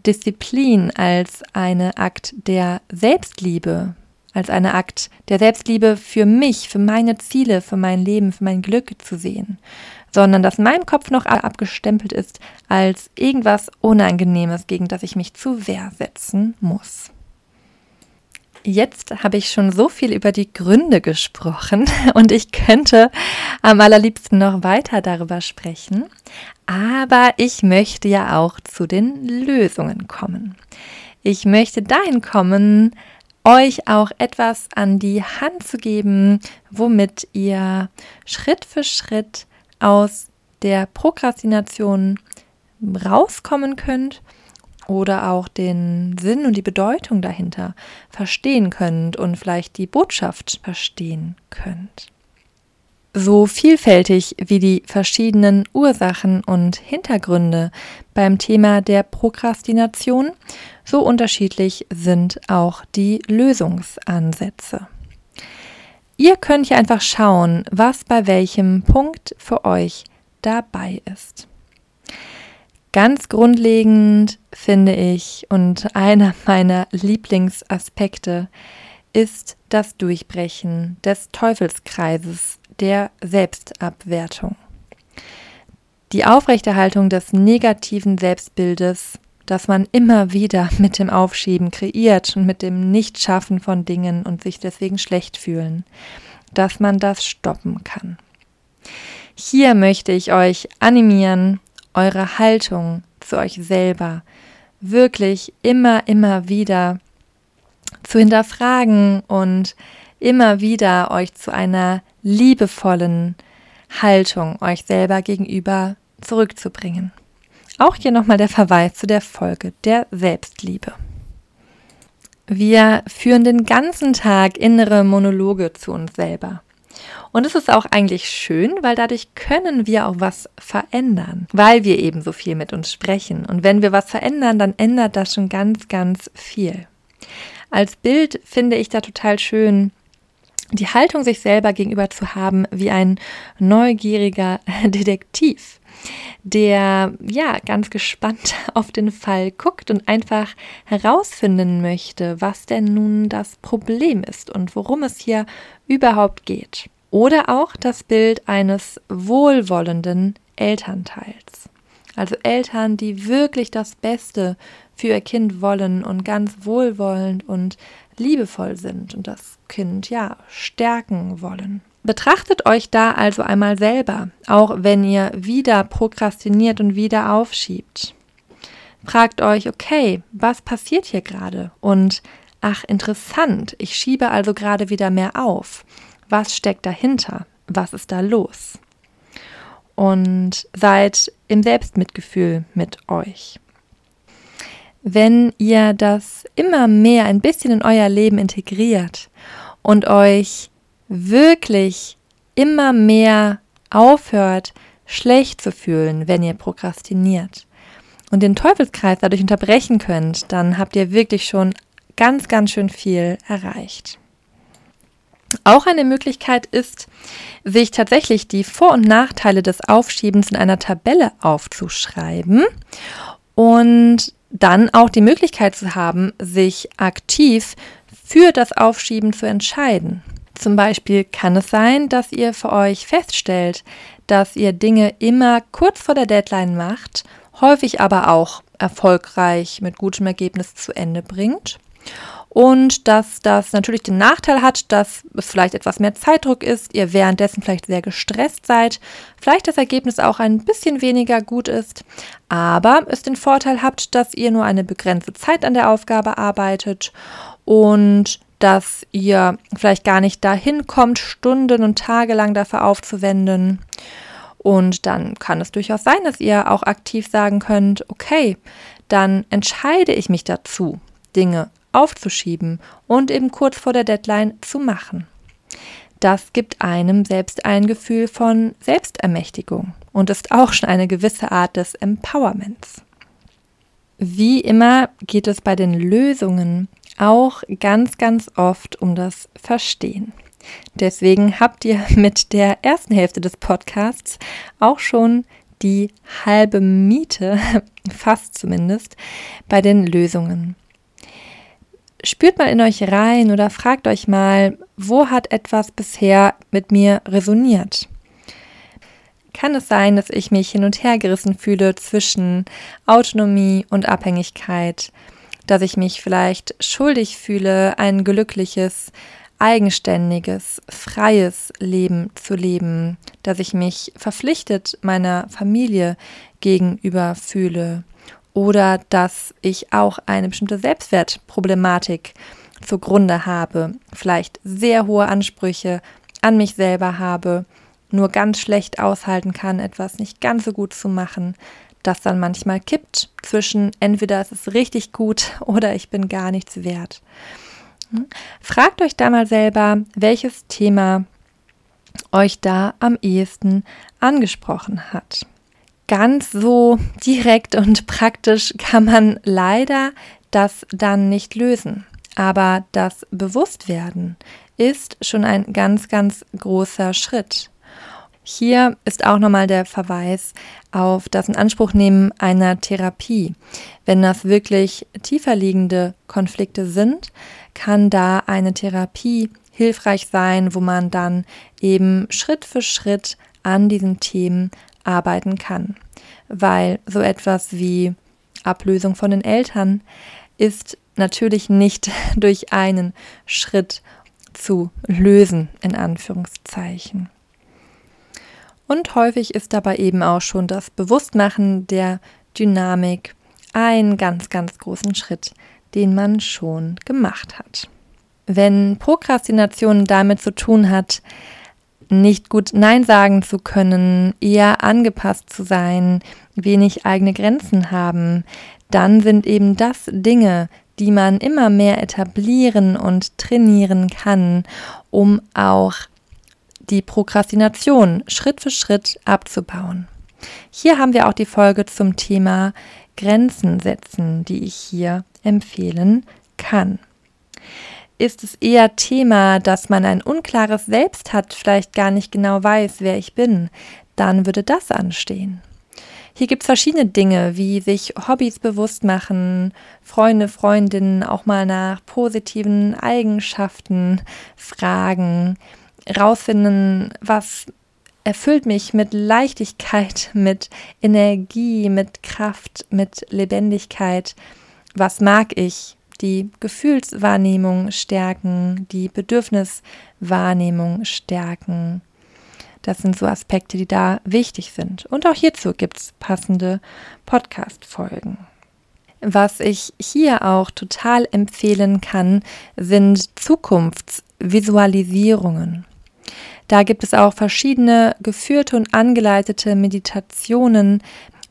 Disziplin als eine Akt der Selbstliebe, als eine Akt der Selbstliebe für mich, für meine Ziele, für mein Leben, für mein Glück zu sehen, sondern dass in meinem Kopf noch abgestempelt ist als irgendwas Unangenehmes, gegen das ich mich zu Wehr setzen muss. Jetzt habe ich schon so viel über die Gründe gesprochen [LAUGHS] und ich könnte am allerliebsten noch weiter darüber sprechen. Aber ich möchte ja auch zu den Lösungen kommen. Ich möchte dahin kommen, euch auch etwas an die Hand zu geben, womit ihr Schritt für Schritt aus der Prokrastination rauskommen könnt oder auch den Sinn und die Bedeutung dahinter verstehen könnt und vielleicht die Botschaft verstehen könnt. So vielfältig wie die verschiedenen Ursachen und Hintergründe beim Thema der Prokrastination, so unterschiedlich sind auch die Lösungsansätze. Ihr könnt hier einfach schauen, was bei welchem Punkt für euch dabei ist. Ganz grundlegend finde ich und einer [LAUGHS] meiner Lieblingsaspekte ist das Durchbrechen des Teufelskreises der Selbstabwertung. Die Aufrechterhaltung des negativen Selbstbildes, das man immer wieder mit dem Aufschieben kreiert und mit dem Nichtschaffen von Dingen und sich deswegen schlecht fühlen, dass man das stoppen kann. Hier möchte ich euch animieren, eure Haltung zu euch selber wirklich immer, immer wieder zu hinterfragen und immer wieder euch zu einer liebevollen Haltung euch selber gegenüber zurückzubringen. Auch hier nochmal der Verweis zu der Folge der Selbstliebe. Wir führen den ganzen Tag innere Monologe zu uns selber. Und es ist auch eigentlich schön, weil dadurch können wir auch was verändern, weil wir eben so viel mit uns sprechen. Und wenn wir was verändern, dann ändert das schon ganz, ganz viel. Als Bild finde ich da total schön die Haltung sich selber gegenüber zu haben wie ein neugieriger [LAUGHS] Detektiv, der ja ganz gespannt [LAUGHS] auf den Fall guckt und einfach herausfinden möchte, was denn nun das Problem ist und worum es hier überhaupt geht. Oder auch das Bild eines wohlwollenden Elternteils. Also Eltern, die wirklich das Beste für ihr Kind wollen und ganz wohlwollend und liebevoll sind und das Kind ja stärken wollen. Betrachtet euch da also einmal selber, auch wenn ihr wieder prokrastiniert und wieder aufschiebt. Fragt euch, okay, was passiert hier gerade? Und ach, interessant, ich schiebe also gerade wieder mehr auf. Was steckt dahinter? Was ist da los? Und seid im Selbstmitgefühl mit euch wenn ihr das immer mehr ein bisschen in euer Leben integriert und euch wirklich immer mehr aufhört, schlecht zu fühlen, wenn ihr prokrastiniert und den Teufelskreis dadurch unterbrechen könnt, dann habt ihr wirklich schon ganz, ganz schön viel erreicht. Auch eine Möglichkeit ist, sich tatsächlich die Vor- und Nachteile des Aufschiebens in einer Tabelle aufzuschreiben und dann auch die Möglichkeit zu haben, sich aktiv für das Aufschieben zu entscheiden. Zum Beispiel kann es sein, dass ihr für euch feststellt, dass ihr Dinge immer kurz vor der Deadline macht, häufig aber auch erfolgreich mit gutem Ergebnis zu Ende bringt. Und dass das natürlich den Nachteil hat, dass es vielleicht etwas mehr Zeitdruck ist, ihr währenddessen vielleicht sehr gestresst seid, vielleicht das Ergebnis auch ein bisschen weniger gut ist, aber es den Vorteil habt, dass ihr nur eine begrenzte Zeit an der Aufgabe arbeitet und dass ihr vielleicht gar nicht dahin kommt, Stunden und Tage lang dafür aufzuwenden. Und dann kann es durchaus sein, dass ihr auch aktiv sagen könnt, okay, dann entscheide ich mich dazu, Dinge aufzuschieben und eben kurz vor der Deadline zu machen. Das gibt einem selbst ein Gefühl von Selbstermächtigung und ist auch schon eine gewisse Art des Empowerments. Wie immer geht es bei den Lösungen auch ganz, ganz oft um das Verstehen. Deswegen habt ihr [LAUGHS] mit der ersten Hälfte des Podcasts auch schon die halbe Miete, [LAUGHS] fast zumindest, bei den Lösungen spürt mal in euch rein oder fragt euch mal, wo hat etwas bisher mit mir resoniert? Kann es sein, dass ich mich hin und her gerissen fühle zwischen Autonomie und Abhängigkeit, dass ich mich vielleicht schuldig fühle, ein glückliches, eigenständiges, freies Leben zu leben, dass ich mich verpflichtet meiner Familie gegenüber fühle, oder dass ich auch eine bestimmte Selbstwertproblematik zugrunde habe, vielleicht sehr hohe Ansprüche an mich selber habe, nur ganz schlecht aushalten kann, etwas nicht ganz so gut zu machen, das dann manchmal kippt zwischen entweder es ist richtig gut [LAUGHS] oder ich bin gar nichts wert. Hm? Fragt euch da mal selber, welches Thema euch da am ehesten angesprochen hat ganz so [LAUGHS] direkt und praktisch kann man leider das dann nicht lösen. Aber das Bewusstwerden ist schon ein ganz, ganz großer Schritt. Hier ist auch nochmal der Verweis auf das Inanspruchnehmen einer Therapie. Wenn das wirklich tiefer liegende Konflikte sind, kann da eine Therapie hilfreich sein, wo man dann eben Schritt für Schritt an diesen Themen arbeiten kann. Weil so etwas wie Ablösung von den Eltern ist natürlich nicht [LAUGHS] durch einen Schritt zu lösen, in Anführungszeichen. Und häufig ist dabei eben auch schon das Bewusstmachen der Dynamik ein ganz, ganz großen Schritt, den man schon gemacht hat. Wenn Prokrastination damit zu tun hat, nicht gut Nein sagen zu können, eher angepasst zu sein, wenig eigene Grenzen haben, dann sind eben das Dinge, die man immer mehr etablieren und trainieren kann, um auch die Prokrastination Schritt für Schritt abzubauen. Hier haben wir auch die Folge zum Thema Grenzen setzen, die ich hier empfehlen kann. ist es eher Thema, dass man ein unklares Selbst hat, vielleicht gar nicht genau weiß, wer ich bin, dann würde das anstehen. Hier gibt es verschiedene Dinge, wie sich Hobbys bewusst machen, Freunde, Freundinnen auch mal nach positiven Eigenschaften fragen, rausfinden, was erfüllt mich mit Leichtigkeit, [LAUGHS] mit Energie, mit Kraft, mit Lebendigkeit. Was mag ich? Die Gefühlswahrnehmung stärken, die Bedürfniswahrnehmung stärken. Das sind so Aspekte, die da wichtig sind. Und auch hierzu gibt es passende Podcast-Folgen. Was ich hier auch total empfehlen kann, sind Zukunftsvisualisierungen. Da gibt es auch verschiedene geführte und angeleitete Meditationen,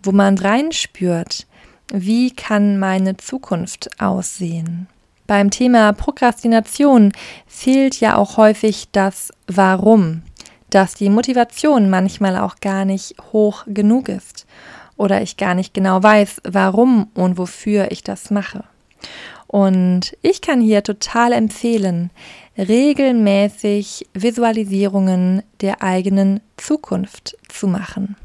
wo man reinspürt, wie kann meine Zukunft aussehen. Beim Thema Prokrastination fehlt ja auch häufig das Warum, dass die Motivation manchmal auch gar nicht hoch genug ist oder ich gar nicht genau weiß, warum und wofür ich das mache. Und ich kann hier total empfehlen, regelmäßig Visualisierungen der eigenen Zukunft zu machen.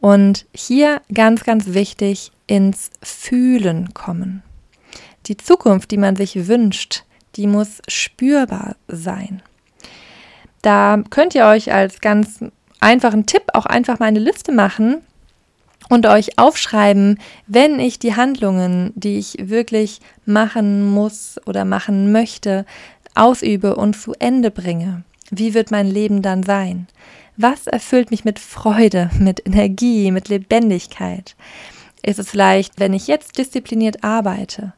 Und hier ganz, ganz wichtig, ins Fühlen kommen. Die Zukunft, die man sich wünscht, die muss spürbar sein. Da könnt ihr euch als ganz einfachen Tipp auch einfach mal eine Liste machen und euch aufschreiben, wenn ich die Handlungen, die ich wirklich machen muss oder machen möchte, ausübe und zu Ende bringe. Wie wird mein Leben dann sein? Was erfüllt mich mit Freude, mit Energie, mit Lebendigkeit? Ist es vielleicht, wenn ich jetzt diszipliniert arbeite,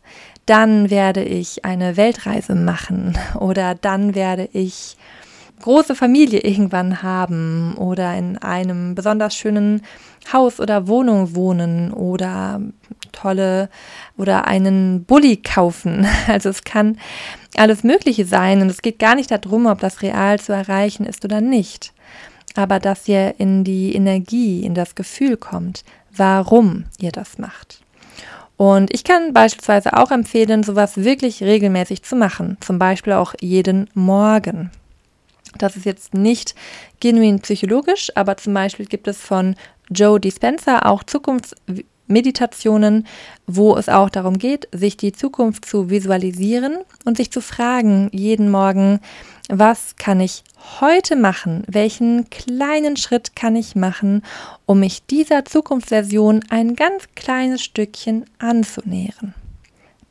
dann werde ich eine Weltreise machen oder dann werde ich große Familie irgendwann haben oder in einem besonders schönen Haus oder Wohnung wohnen oder tolle oder einen Bulli kaufen. [LAUGHS] Also es kann alles Mögliche sein und es geht gar nicht darum, ob das real zu erreichen ist oder nicht. Aber dass ihr in die Energie, in das Gefühl kommt, warum ihr das macht. Und ich kann beispielsweise auch empfehlen, sowas wirklich regelmäßig zu machen. Zum Beispiel auch jeden Morgen. Das ist jetzt nicht genuin psychologisch, aber zum Beispiel gibt es von Joe Dispenza auch Zukunftsmeditationen, wo es auch darum geht, sich die Zukunft zu visualisieren und sich zu fragen jeden Morgen, was kann ich heute machen? Welchen kleinen Schritt kann ich machen, um mich dieser Zukunftsversion ein ganz kleines Stückchen anzunähern?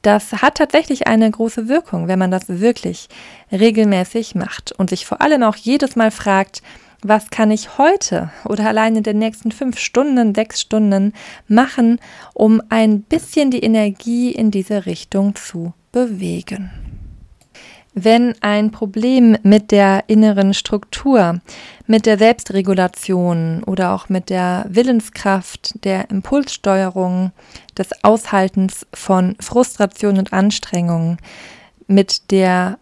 Das hat tatsächlich eine große Wirkung, wenn man das wirklich regelmäßig macht und sich vor allem auch jedes Mal fragt, was kann ich heute oder allein in den nächsten fünf Stunden, sechs Stunden machen, um ein bisschen die Energie in diese Richtung zu bewegen. Wenn ein Problem mit der inneren Struktur, mit der Selbstregulation oder auch mit der Willenskraft, der Impulssteuerung, des Aushaltens von Frustration und Anstrengung, mit der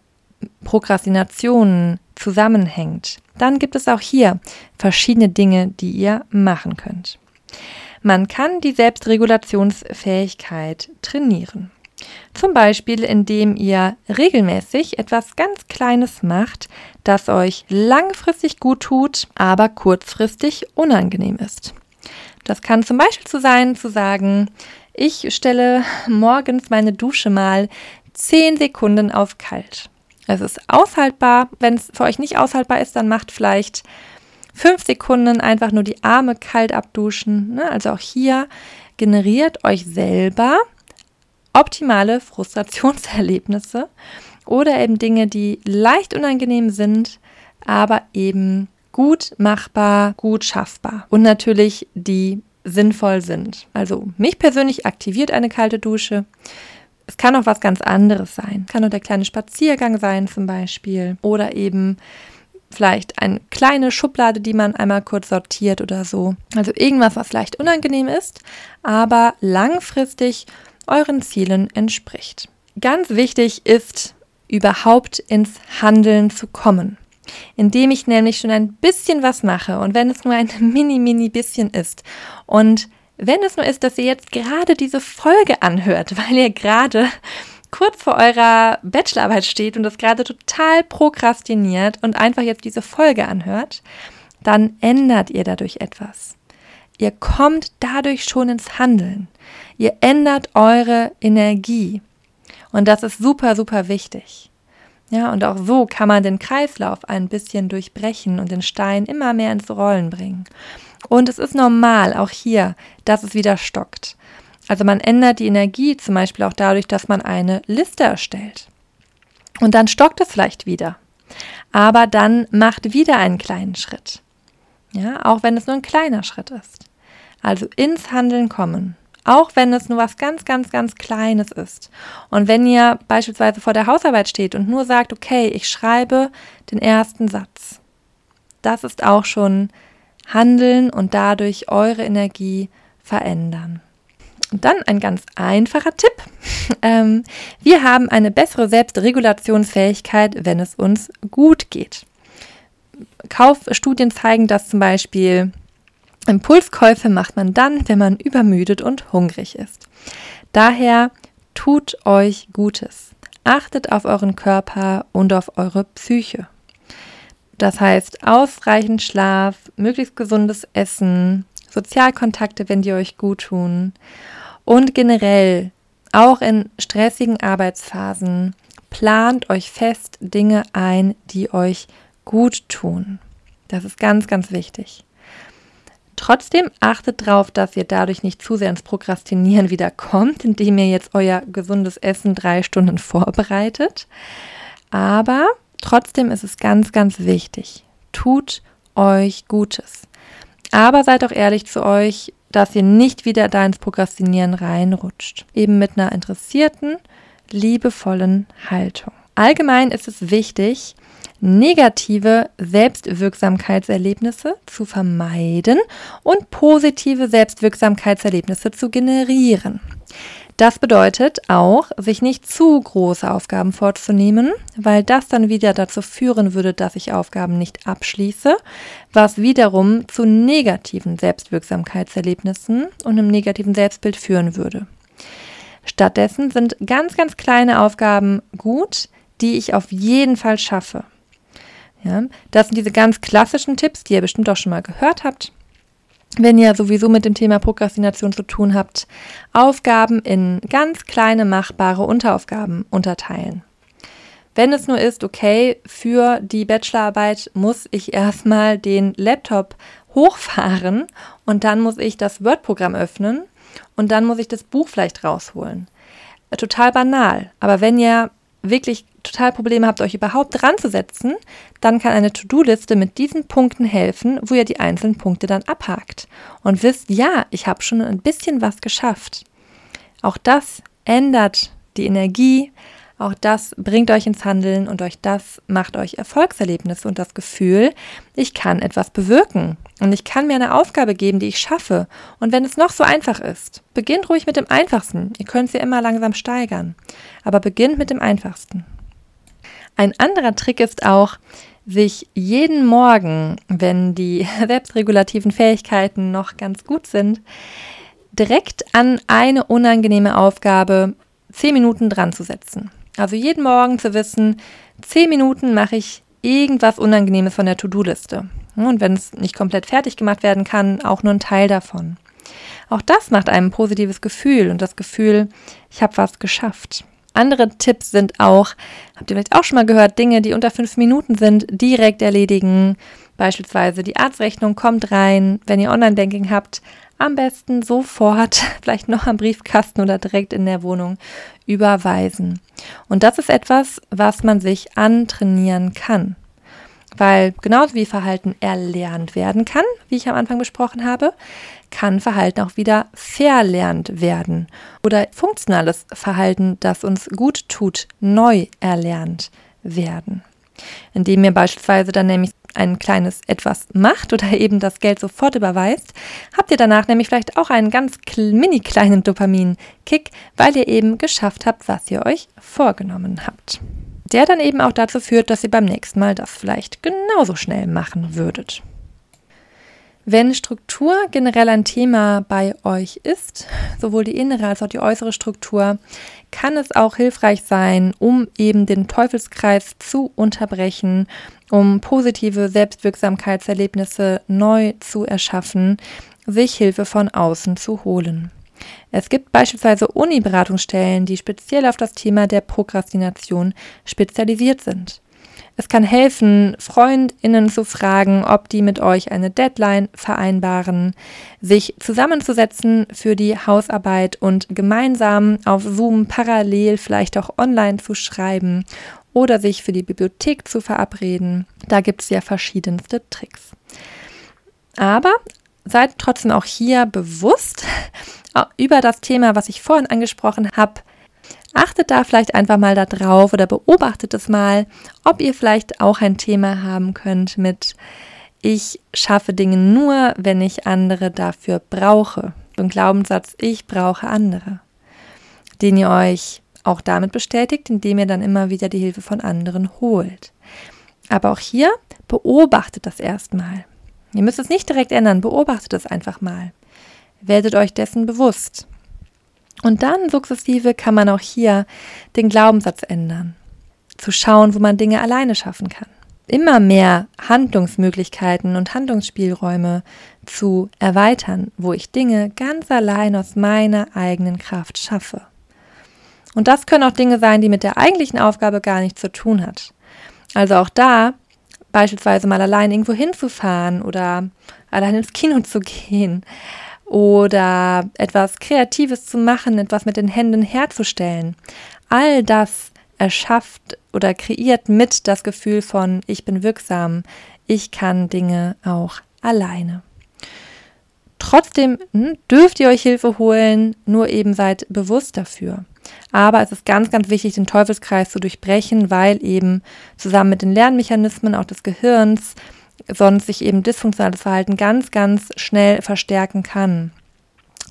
Prokrastination zusammenhängt, dann gibt es auch hier verschiedene Dinge, die ihr machen könnt. Man kann die Selbstregulationsfähigkeit trainieren. Zum Beispiel, indem ihr regelmäßig etwas ganz Kleines macht, das euch langfristig gut tut, aber kurzfristig unangenehm ist. Das kann zum Beispiel so sein, zu sagen, ich stelle morgens meine Dusche mal 10 Sekunden auf kalt. Es ist aushaltbar. Wenn es für euch nicht aushaltbar ist, dann macht vielleicht 5 Sekunden einfach nur die Arme kalt abduschen. Ne? Also auch hier generiert euch selber optimale Frustrationserlebnisse oder eben Dinge, die leicht unangenehm sind, aber eben gut machbar, gut schaffbar und natürlich die sinnvoll sind. Also mich persönlich aktiviert eine kalte Dusche. Es kann auch was ganz anderes sein. Kann nur der kleine Spaziergang sein zum Beispiel oder eben vielleicht eine kleine Schublade, die man einmal kurz sortiert oder so. Also irgendwas, was leicht unangenehm ist, aber langfristig euren Zielen entspricht. Ganz wichtig ist, überhaupt ins Handeln zu kommen. Indem ich nämlich schon ein bisschen was mache und wenn es nur ein [LAUGHS] mini, mini bisschen ist und wenn es nur ist, dass ihr jetzt gerade diese Folge anhört, [LAUGHS] weil ihr gerade kurz vor eurer Bachelorarbeit steht und das gerade total prokrastiniert und einfach jetzt diese Folge anhört, dann ändert ihr dadurch etwas. Ihr kommt dadurch schon ins Handeln. Ihr ändert eure Energie. Und das ist super, super wichtig. Ja, und auch so kann man den Kreislauf ein bisschen durchbrechen und den Stein immer mehr ins Rollen bringen. Und es ist normal, auch hier, dass es wieder stockt. Also man ändert die Energie zum Beispiel auch dadurch, dass man eine Liste erstellt. Und dann stockt es vielleicht wieder. Aber dann macht wieder einen kleinen Schritt. Ja, auch wenn es nur ein kleiner Schritt ist. Also ins Handeln kommen. Auch wenn es nur was ganz, ganz, ganz Kleines ist. Und wenn ihr beispielsweise vor der Hausarbeit steht und nur sagt, okay, ich schreibe den ersten Satz. Das ist auch schon Handeln und dadurch eure Energie verändern. Und dann ein ganz einfacher Tipp. [LAUGHS] Ähm, wir haben eine bessere Selbstregulationsfähigkeit, wenn es uns gut geht. Kaufstudien zeigen, dass zum Beispiel Impulskäufe macht man dann, wenn man übermüdet und hungrig ist. Daher tut euch Gutes. Achtet auf euren Körper und auf eure Psyche. Das heißt, ausreichend Schlaf, möglichst gesundes Essen, Sozialkontakte, wenn die euch gut tun und generell auch in stressigen Arbeitsphasen plant euch fest Dinge ein, die euch gut tun. Das ist ganz, ganz wichtig. Trotzdem achtet darauf, dass ihr dadurch nicht zu sehr ins Prokrastinieren wieder kommt, indem ihr jetzt euer gesundes Essen drei Stunden vorbereitet. Aber trotzdem ist es ganz, ganz wichtig. Tut euch Gutes. Aber seid auch ehrlich zu euch, dass ihr nicht wieder da ins Prokrastinieren reinrutscht. Eben mit einer interessierten, liebevollen Haltung. Allgemein ist es wichtig, negative Selbstwirksamkeitserlebnisse zu vermeiden und positive Selbstwirksamkeitserlebnisse zu generieren. Das bedeutet auch, sich nicht zu große Aufgaben vorzunehmen, weil das dann wieder dazu führen würde, dass ich Aufgaben nicht abschließe, was wiederum zu negativen Selbstwirksamkeitserlebnissen und einem negativen Selbstbild führen würde. Stattdessen sind ganz, ganz kleine Aufgaben gut, die ich auf jeden Fall schaffe. Ja, das sind diese ganz klassischen Tipps, die ihr bestimmt auch schon mal gehört habt. Wenn ihr sowieso mit dem Thema Prokrastination zu tun habt, Aufgaben in ganz kleine machbare Unteraufgaben unterteilen. Wenn es nur ist, okay, für die Bachelorarbeit muss ich erstmal den Laptop hochfahren und dann muss ich das Word-Programm öffnen und dann muss ich das Buch vielleicht rausholen. Total banal. Aber wenn ihr wirklich total Probleme habt, euch überhaupt dran zu setzen, dann kann eine To-Do-Liste mit diesen Punkten helfen, wo ihr die einzelnen Punkte dann abhakt und wisst, ja, ich habe schon ein bisschen was geschafft. Auch das ändert die Energie, auch das bringt euch ins Handeln und euch das macht euch Erfolgserlebnisse und das Gefühl, ich kann etwas bewirken und ich kann mir eine Aufgabe geben, die ich schaffe. Und wenn es noch so einfach ist, beginnt ruhig mit dem Einfachsten. Ihr könnt sie immer langsam steigern, aber beginnt mit dem Einfachsten. Ein anderer Trick ist auch, sich jeden Morgen, wenn die [LAUGHS] selbstregulativen Fähigkeiten noch ganz gut sind, direkt an eine unangenehme Aufgabe zehn Minuten dran zu setzen. Also jeden Morgen zu wissen, zehn Minuten mache ich irgendwas Unangenehmes von der To-Do-Liste. Und wenn es nicht komplett fertig gemacht werden kann, auch nur ein Teil davon. Auch das macht einem ein positives Gefühl und das Gefühl, ich habe was geschafft. Andere Tipps sind auch, habt ihr vielleicht auch schon mal gehört, Dinge, die unter fünf Minuten sind, direkt erledigen. Beispielsweise die Arztrechnung kommt rein, wenn ihr Online-Banking habt, am besten sofort, [LAUGHS] vielleicht noch am Briefkasten oder direkt in der Wohnung überweisen. Und das ist etwas, was man sich antrainieren kann. Weil genauso wie Verhalten erlernt werden kann, wie ich am Anfang besprochen habe, kann Verhalten auch wieder verlernt werden oder funktionales Verhalten, das uns gut tut, neu erlernt werden. Indem ihr beispielsweise dann nämlich ein kleines etwas macht oder [LAUGHS] eben das Geld sofort überweist, habt ihr danach nämlich vielleicht auch einen ganz mini kleinen Dopamin-Kick, weil ihr eben geschafft habt, was ihr euch vorgenommen habt. Der dann eben auch dazu führt, dass ihr beim nächsten Mal das vielleicht genauso schnell machen würdet. Wenn Struktur generell ein Thema bei euch ist, sowohl die innere als auch die äußere Struktur, kann es auch hilfreich sein, um eben den Teufelskreis zu unterbrechen, um positive Selbstwirksamkeitserlebnisse neu zu erschaffen, sich Hilfe von außen zu holen. Es gibt beispielsweise Uni-Beratungsstellen, die speziell auf das Thema der Prokrastination spezialisiert sind. Es kann helfen, Freundinnen zu fragen, ob die mit euch eine Deadline vereinbaren, sich zusammenzusetzen für die Hausarbeit und gemeinsam auf Zoom parallel vielleicht auch online zu schreiben oder sich für die Bibliothek zu verabreden. Da gibt es ja verschiedenste Tricks. Aber seid trotzdem auch hier bewusst über das Thema, was ich vorhin angesprochen habe, Achtet da vielleicht einfach mal da drauf oder beobachtet es mal, ob ihr vielleicht auch ein Thema haben könnt mit ich schaffe Dinge nur, wenn ich andere dafür brauche. Ein Glaubenssatz, ich brauche andere, den ihr euch auch damit bestätigt, indem ihr dann immer wieder die Hilfe von anderen holt. Aber auch hier beobachtet das erstmal. Ihr müsst es nicht direkt ändern, beobachtet es einfach mal. Werdet euch dessen bewusst. Und dann sukzessive kann man auch hier den Glaubenssatz ändern. Zu schauen, wo man Dinge alleine schaffen kann. Immer mehr Handlungsmöglichkeiten und Handlungsspielräume zu erweitern, wo ich Dinge ganz allein aus meiner eigenen Kraft schaffe. Und das können auch Dinge sein, die mit der eigentlichen Aufgabe gar nichts zu tun hat. Also auch da beispielsweise mal allein irgendwo hinzufahren oder allein ins Kino zu gehen oder etwas Kreatives zu machen, etwas mit den Händen herzustellen. All das erschafft oder kreiert mit das Gefühl von, ich bin wirksam, ich kann Dinge auch alleine. Trotzdem hm, dürft ihr euch Hilfe holen, nur eben seid bewusst dafür. Aber es ist ganz, ganz wichtig, den Teufelskreis zu durchbrechen, weil eben zusammen mit den Lernmechanismen auch des Gehirns sonst sich eben dysfunktionales Verhalten ganz, ganz schnell verstärken kann.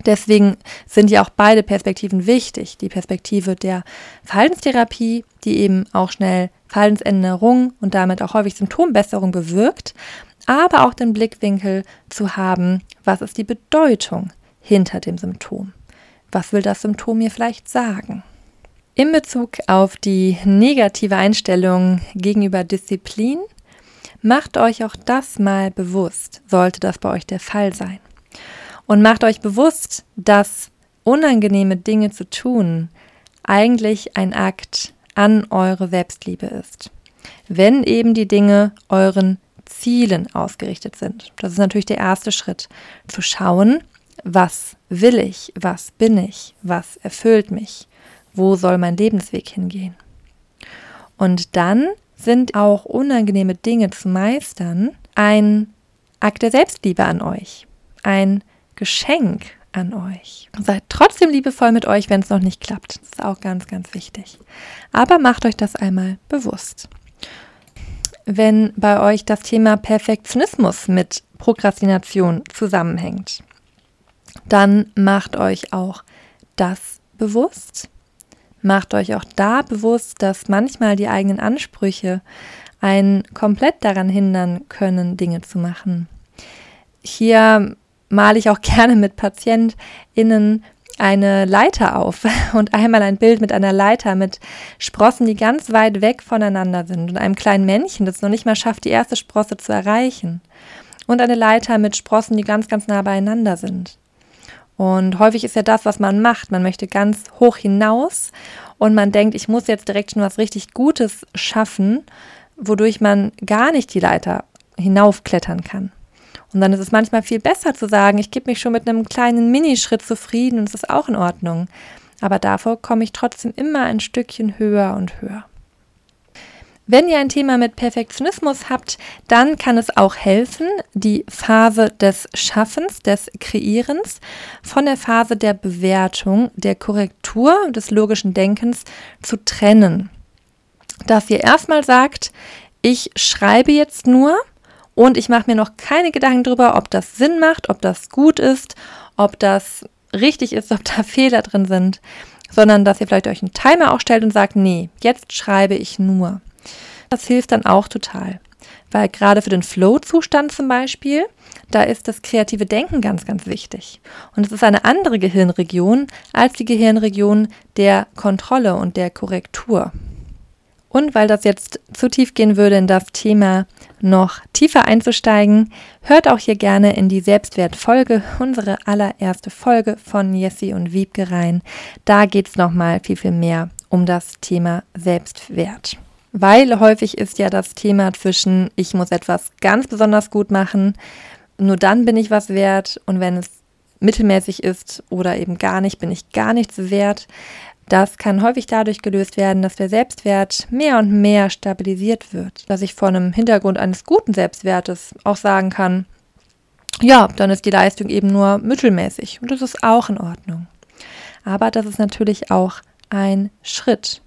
Deswegen sind ja auch beide Perspektiven wichtig. Die Perspektive der Verhaltenstherapie, die eben auch schnell Verhaltensänderung und damit auch häufig Symptombesserung bewirkt, aber auch den Blickwinkel zu haben, was ist die Bedeutung hinter dem Symptom? Was will das Symptom mir vielleicht sagen? In Bezug auf die negative Einstellung gegenüber Disziplin Macht euch auch das mal bewusst, sollte das bei euch der Fall sein. Und macht euch bewusst, dass unangenehme Dinge zu tun eigentlich ein Akt an eure Selbstliebe ist. Wenn eben die Dinge euren Zielen ausgerichtet sind. Das ist natürlich der erste Schritt, zu schauen, was will ich, was bin ich, was erfüllt mich, wo soll mein Lebensweg hingehen. Und dann sind auch unangenehme Dinge zu meistern ein Akt der Selbstliebe an euch, ein Geschenk an euch. Seid trotzdem liebevoll mit euch, wenn es noch nicht klappt. Das ist auch ganz, ganz wichtig. Aber macht euch das einmal bewusst. Wenn bei euch das Thema Perfektionismus mit Prokrastination zusammenhängt, dann macht euch auch das bewusst Macht euch auch da bewusst, dass manchmal die eigenen Ansprüche einen komplett daran hindern können, Dinge zu machen. Hier male ich auch [LAUGHS] gerne mit PatientInnen eine Leiter auf [LAUGHS] und einmal ein Bild mit einer Leiter mit Sprossen, die ganz weit weg voneinander sind und einem kleinen Männchen, das noch nicht mal schafft, die erste Sprosse zu erreichen. Und eine Leiter mit Sprossen, die ganz, ganz nah beieinander sind. Und häufig ist ja das, was man macht. Man möchte ganz hoch hinaus und man denkt, ich muss jetzt direkt schon was richtig Gutes schaffen, wodurch man gar nicht die Leiter hinaufklettern kann. Und dann ist es manchmal viel besser zu sagen, ich gebe mich schon mit einem kleinen Minischritt zufrieden und es ist auch in Ordnung. Aber davor komme ich trotzdem immer ein Stückchen höher und höher. Wenn ihr ein Thema mit Perfektionismus habt, dann kann es auch helfen, die Phase des Schaffens, des Kreierens von der Phase der Bewertung, der Korrektur, des logischen Denkens zu trennen. Dass ihr erstmal sagt, ich schreibe jetzt nur und ich mache mir noch keine Gedanken darüber, ob das Sinn macht, ob das gut ist, ob das richtig ist, ob da [LAUGHS] Fehler drin sind, sondern dass ihr vielleicht euch einen Timer auch stellt und sagt, nee, jetzt schreibe ich nur. Das hilft dann auch total. Weil gerade für den Flow-Zustand zum Beispiel, da ist das kreative Denken ganz, ganz wichtig. Und es ist eine andere Gehirnregion als die Gehirnregion der Kontrolle und der Korrektur. Und weil das jetzt zu tief gehen würde, in das Thema noch tiefer einzusteigen, hört auch hier gerne in die Selbstwertfolge, unsere allererste Folge von Jessie und Wiebke rein. Da geht es nochmal viel, viel mehr um das Thema Selbstwert. Weil häufig ist ja das Thema zwischen, ich muss etwas ganz besonders gut machen, nur dann bin ich was wert und wenn es mittelmäßig ist oder eben gar nicht, bin ich gar nichts wert. Das kann häufig dadurch gelöst werden, dass der Selbstwert mehr und mehr stabilisiert wird. Dass ich vor einem Hintergrund eines guten Selbstwertes auch sagen kann, ja, dann ist die Leistung eben nur mittelmäßig und das ist auch in Ordnung. Aber das ist natürlich auch ein Schritt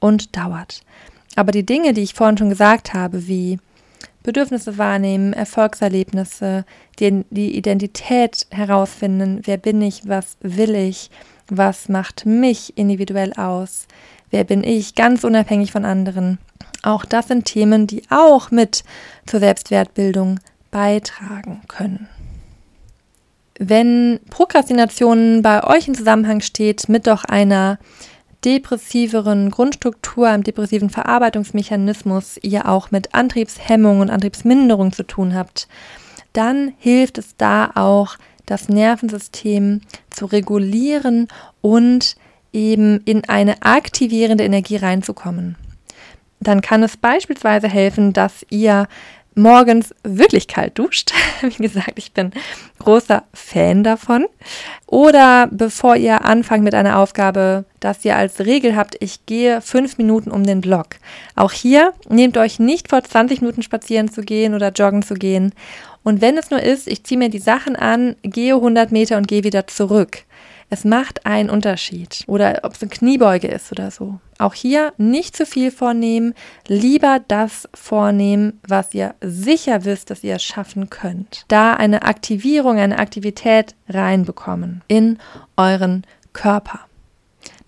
und dauert. Aber die Dinge, die ich vorhin schon gesagt habe, wie Bedürfnisse wahrnehmen, Erfolgserlebnisse, die, die Identität herausfinden, wer bin ich, was will ich, was macht mich individuell aus? Wer bin ich, ganz unabhängig von anderen? Auch das sind Themen, die auch mit zur Selbstwertbildung beitragen können. Wenn Prokrastination bei euch in Zusammenhang steht mit doch einer depressiveren Grundstruktur, einem depressiven Verarbeitungsmechanismus, ihr auch mit Antriebshemmung und Antriebsminderung zu tun habt, dann hilft es da auch, das Nervensystem zu regulieren und eben in eine aktivierende Energie reinzukommen. Dann kann es beispielsweise helfen, dass ihr morgens wirklich kalt duscht. [LAUGHS] Wie gesagt, ich bin großer Fan davon. Oder bevor ihr anfangt mit einer Aufgabe, dass ihr als Regel habt, ich gehe fünf Minuten um den Block. Auch hier nehmt euch nicht vor 20 Minuten spazieren zu gehen oder joggen zu gehen und wenn es nur ist, ich ziehe mir die Sachen an, gehe 100 Meter und gehe wieder zurück. Es macht einen Unterschied. Oder ob es eine Kniebeuge ist oder so. Auch hier nicht zu viel vornehmen, lieber das vornehmen, was ihr sicher wisst, dass ihr es schaffen könnt. Da eine Aktivierung, eine Aktivität reinbekommen in euren Körper.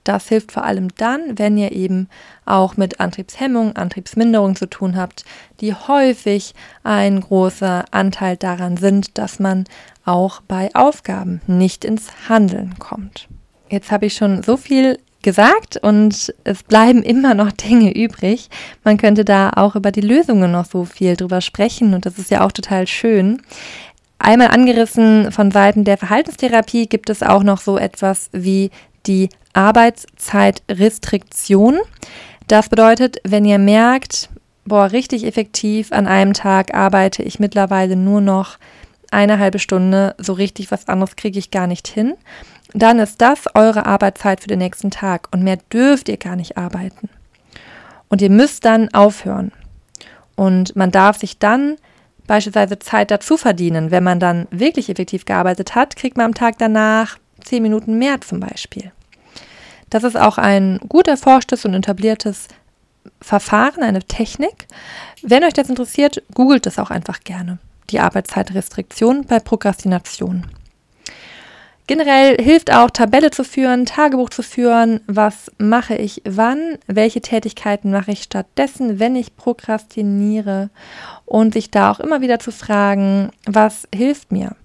Das hilft vor allem dann, wenn ihr eben auch mit Antriebshemmung, Antriebsminderung zu tun habt, die häufig ein großer Anteil daran sind, dass man auch bei Aufgaben nicht ins Handeln kommt. Jetzt habe ich schon so viel gesagt und es bleiben immer noch [LAUGHS] Dinge übrig. Man könnte da auch über die Lösungen noch so viel drüber sprechen und das ist ja auch total schön. Einmal angerissen von Seiten der Verhaltenstherapie gibt es auch noch so etwas wie die Arbeitszeitrestriktion. Das bedeutet, wenn ihr merkt, boah, richtig effektiv an einem Tag arbeite ich mittlerweile nur noch eine halbe Stunde, so richtig was anderes kriege ich gar nicht hin, dann ist das eure Arbeitszeit für den nächsten Tag und mehr dürft ihr gar nicht arbeiten. Und ihr müsst dann aufhören. Und man darf sich dann beispielsweise Zeit dazu verdienen. Wenn man dann wirklich effektiv gearbeitet hat, kriegt man am Tag danach zehn Minuten mehr zum Beispiel. Das ist auch ein gut erforschtes und etabliertes Verfahren, eine Technik. Wenn euch das interessiert, googelt es auch einfach gerne. Die Arbeitszeitrestriktion bei Prokrastination. Generell hilft auch, Tabelle zu führen, Tagebuch zu führen. Was mache ich wann? Welche Tätigkeiten mache ich stattdessen, wenn ich prokrastiniere? Und sich da auch immer wieder zu fragen, was hilft mir?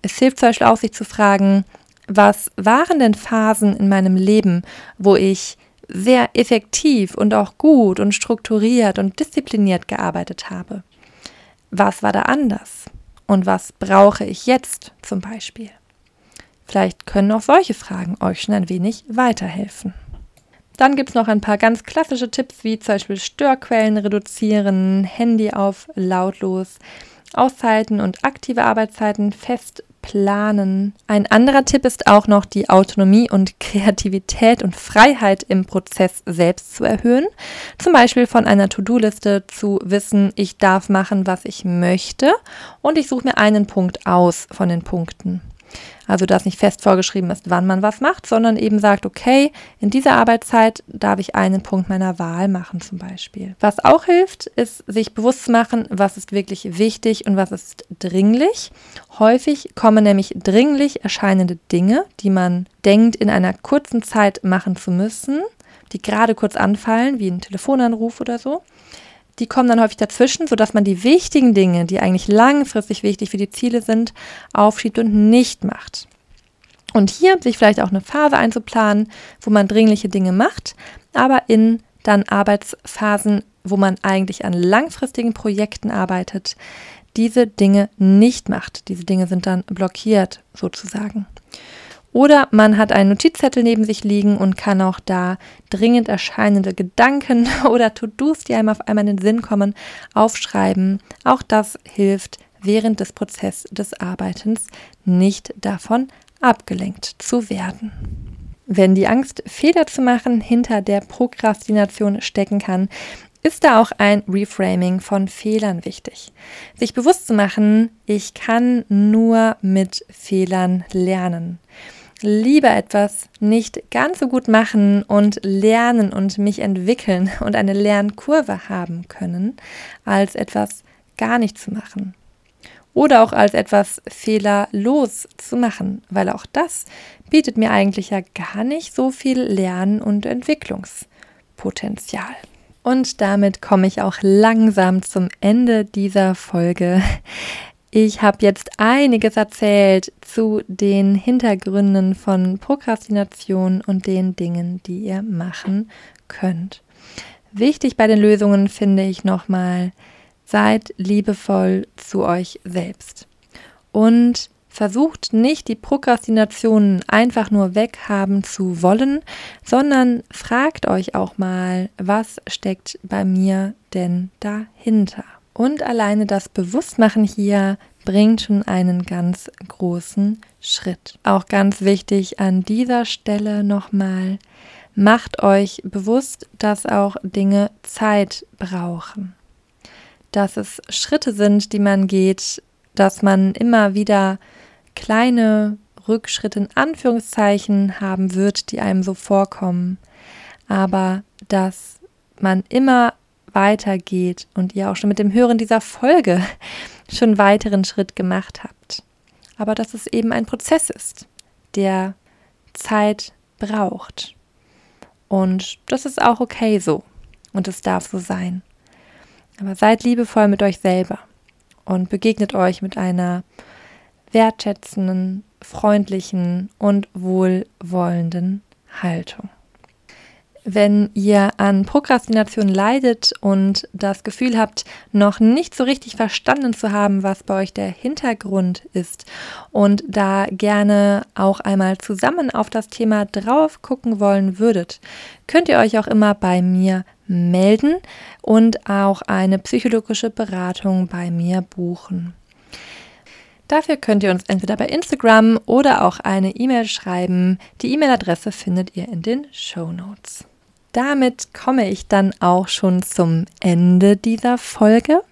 Es hilft zum Beispiel auch, sich zu fragen, was waren denn Phasen in meinem Leben, wo ich sehr effektiv und auch gut und strukturiert und diszipliniert gearbeitet habe? Was war da anders? Und was brauche ich jetzt zum Beispiel? Vielleicht können auch solche Fragen euch schon ein wenig weiterhelfen. Dann gibt es noch ein paar ganz klassische Tipps, wie zum Beispiel Störquellen reduzieren, Handy auf lautlos, Auszeiten und aktive Arbeitszeiten fest planen. Ein anderer Tipp ist auch noch die Autonomie und Kreativität und Freiheit im Prozess selbst zu erhöhen. Zum Beispiel von einer To-Do-Liste zu wissen, ich darf machen, was ich möchte und ich suche mir einen Punkt aus von den Punkten. Also, dass nicht fest vorgeschrieben ist, wann man was macht, sondern eben sagt, okay, in dieser Arbeitszeit darf ich einen Punkt meiner Wahl machen zum Beispiel. Was auch hilft, ist, sich bewusst zu machen, was ist wirklich wichtig und was ist dringlich. Häufig kommen nämlich dringlich erscheinende Dinge, die man denkt, in einer kurzen Zeit machen zu müssen, die gerade kurz anfallen, wie ein Telefonanruf oder so die kommen dann häufig dazwischen, sodass man die wichtigen Dinge, die eigentlich langfristig wichtig für die Ziele sind, aufschiebt und nicht macht. Und hier sich vielleicht auch eine Phase einzuplanen, wo man dringliche Dinge macht, aber in dann Arbeitsphasen, wo man eigentlich an langfristigen Projekten arbeitet, diese Dinge nicht macht. Diese Dinge sind dann blockiert sozusagen. Oder man hat einen Notizzettel neben sich liegen und kann auch da dringend erscheinende Gedanken [LAUGHS] oder To-Dos, die einem auf einmal in den Sinn kommen, aufschreiben. Auch das hilft während des Prozesses des Arbeitens nicht davon abgelenkt zu werden. Wenn die Angst, Fehler zu machen, hinter der Prokrastination stecken kann, ist da auch ein Reframing von Fehlern wichtig. Sich bewusst zu machen, ich kann nur mit Fehlern lernen. Lieber etwas nicht ganz so gut machen und lernen und mich entwickeln [LAUGHS] und eine Lernkurve haben können, als etwas gar nicht zu machen. Oder auch als etwas fehlerlos zu machen, weil auch das bietet mir eigentlich ja gar nicht so viel Lern- und Entwicklungspotenzial. Und damit komme ich auch langsam zum Ende dieser Folge. Ich habe jetzt einiges erzählt zu den Hintergründen von Prokrastination und den Dingen, die ihr machen könnt. Wichtig bei den Lösungen finde ich nochmal, seid liebevoll zu euch selbst und Versucht nicht, die Prokrastinationen einfach nur weghaben zu wollen, sondern fragt euch auch mal, was steckt bei mir denn dahinter? Und alleine das Bewusstmachen hier bringt schon einen ganz großen Schritt. Auch ganz wichtig an dieser Stelle nochmal, macht euch bewusst, dass auch Dinge Zeit brauchen. Dass es Schritte sind, die man geht, dass man immer wieder kleine Rückschritte in Anführungszeichen haben wird, die einem so vorkommen, aber dass man immer weitergeht und ihr auch schon mit dem Hören dieser Folge [LAUGHS] schon einen weiteren Schritt gemacht habt. Aber dass es eben ein Prozess ist, der Zeit braucht. Und das ist auch okay so. Und es darf so sein. Aber seid liebevoll mit euch selber und begegnet euch mit einer wertschätzenden, freundlichen und wohlwollenden Haltung. Wenn ihr an Prokrastination leidet und das Gefühl habt, noch nicht so richtig verstanden zu haben, was bei euch der Hintergrund ist und da gerne auch einmal zusammen auf das Thema drauf gucken wollen würdet, könnt ihr euch auch immer bei mir melden und auch eine psychologische Beratung bei mir buchen. Dafür könnt ihr uns entweder bei Instagram oder auch eine E-Mail schreiben. Die E-Mail-Adresse findet ihr in den Show Notes. Damit komme ich dann auch schon zum Ende dieser Folge.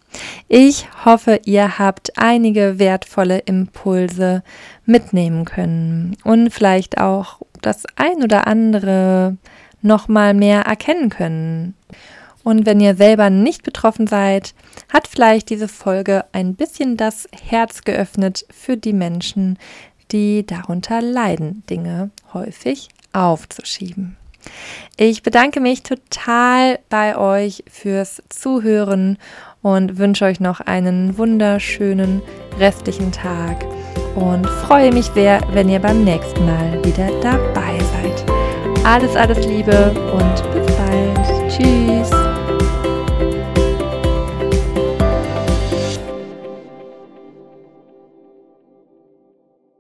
Ich hoffe, ihr habt einige wertvolle Impulse mitnehmen können und vielleicht auch das ein oder andere noch mal mehr erkennen können. Und wenn ihr selber nicht betroffen seid, hat vielleicht diese Folge ein bisschen das Herz geöffnet für die Menschen, die darunter leiden, Dinge häufig aufzuschieben. Ich bedanke mich total bei euch fürs Zuhören und wünsche euch noch einen wunderschönen restlichen Tag und freue mich sehr, wenn ihr beim nächsten Mal wieder dabei seid. Alles, alles Liebe und bis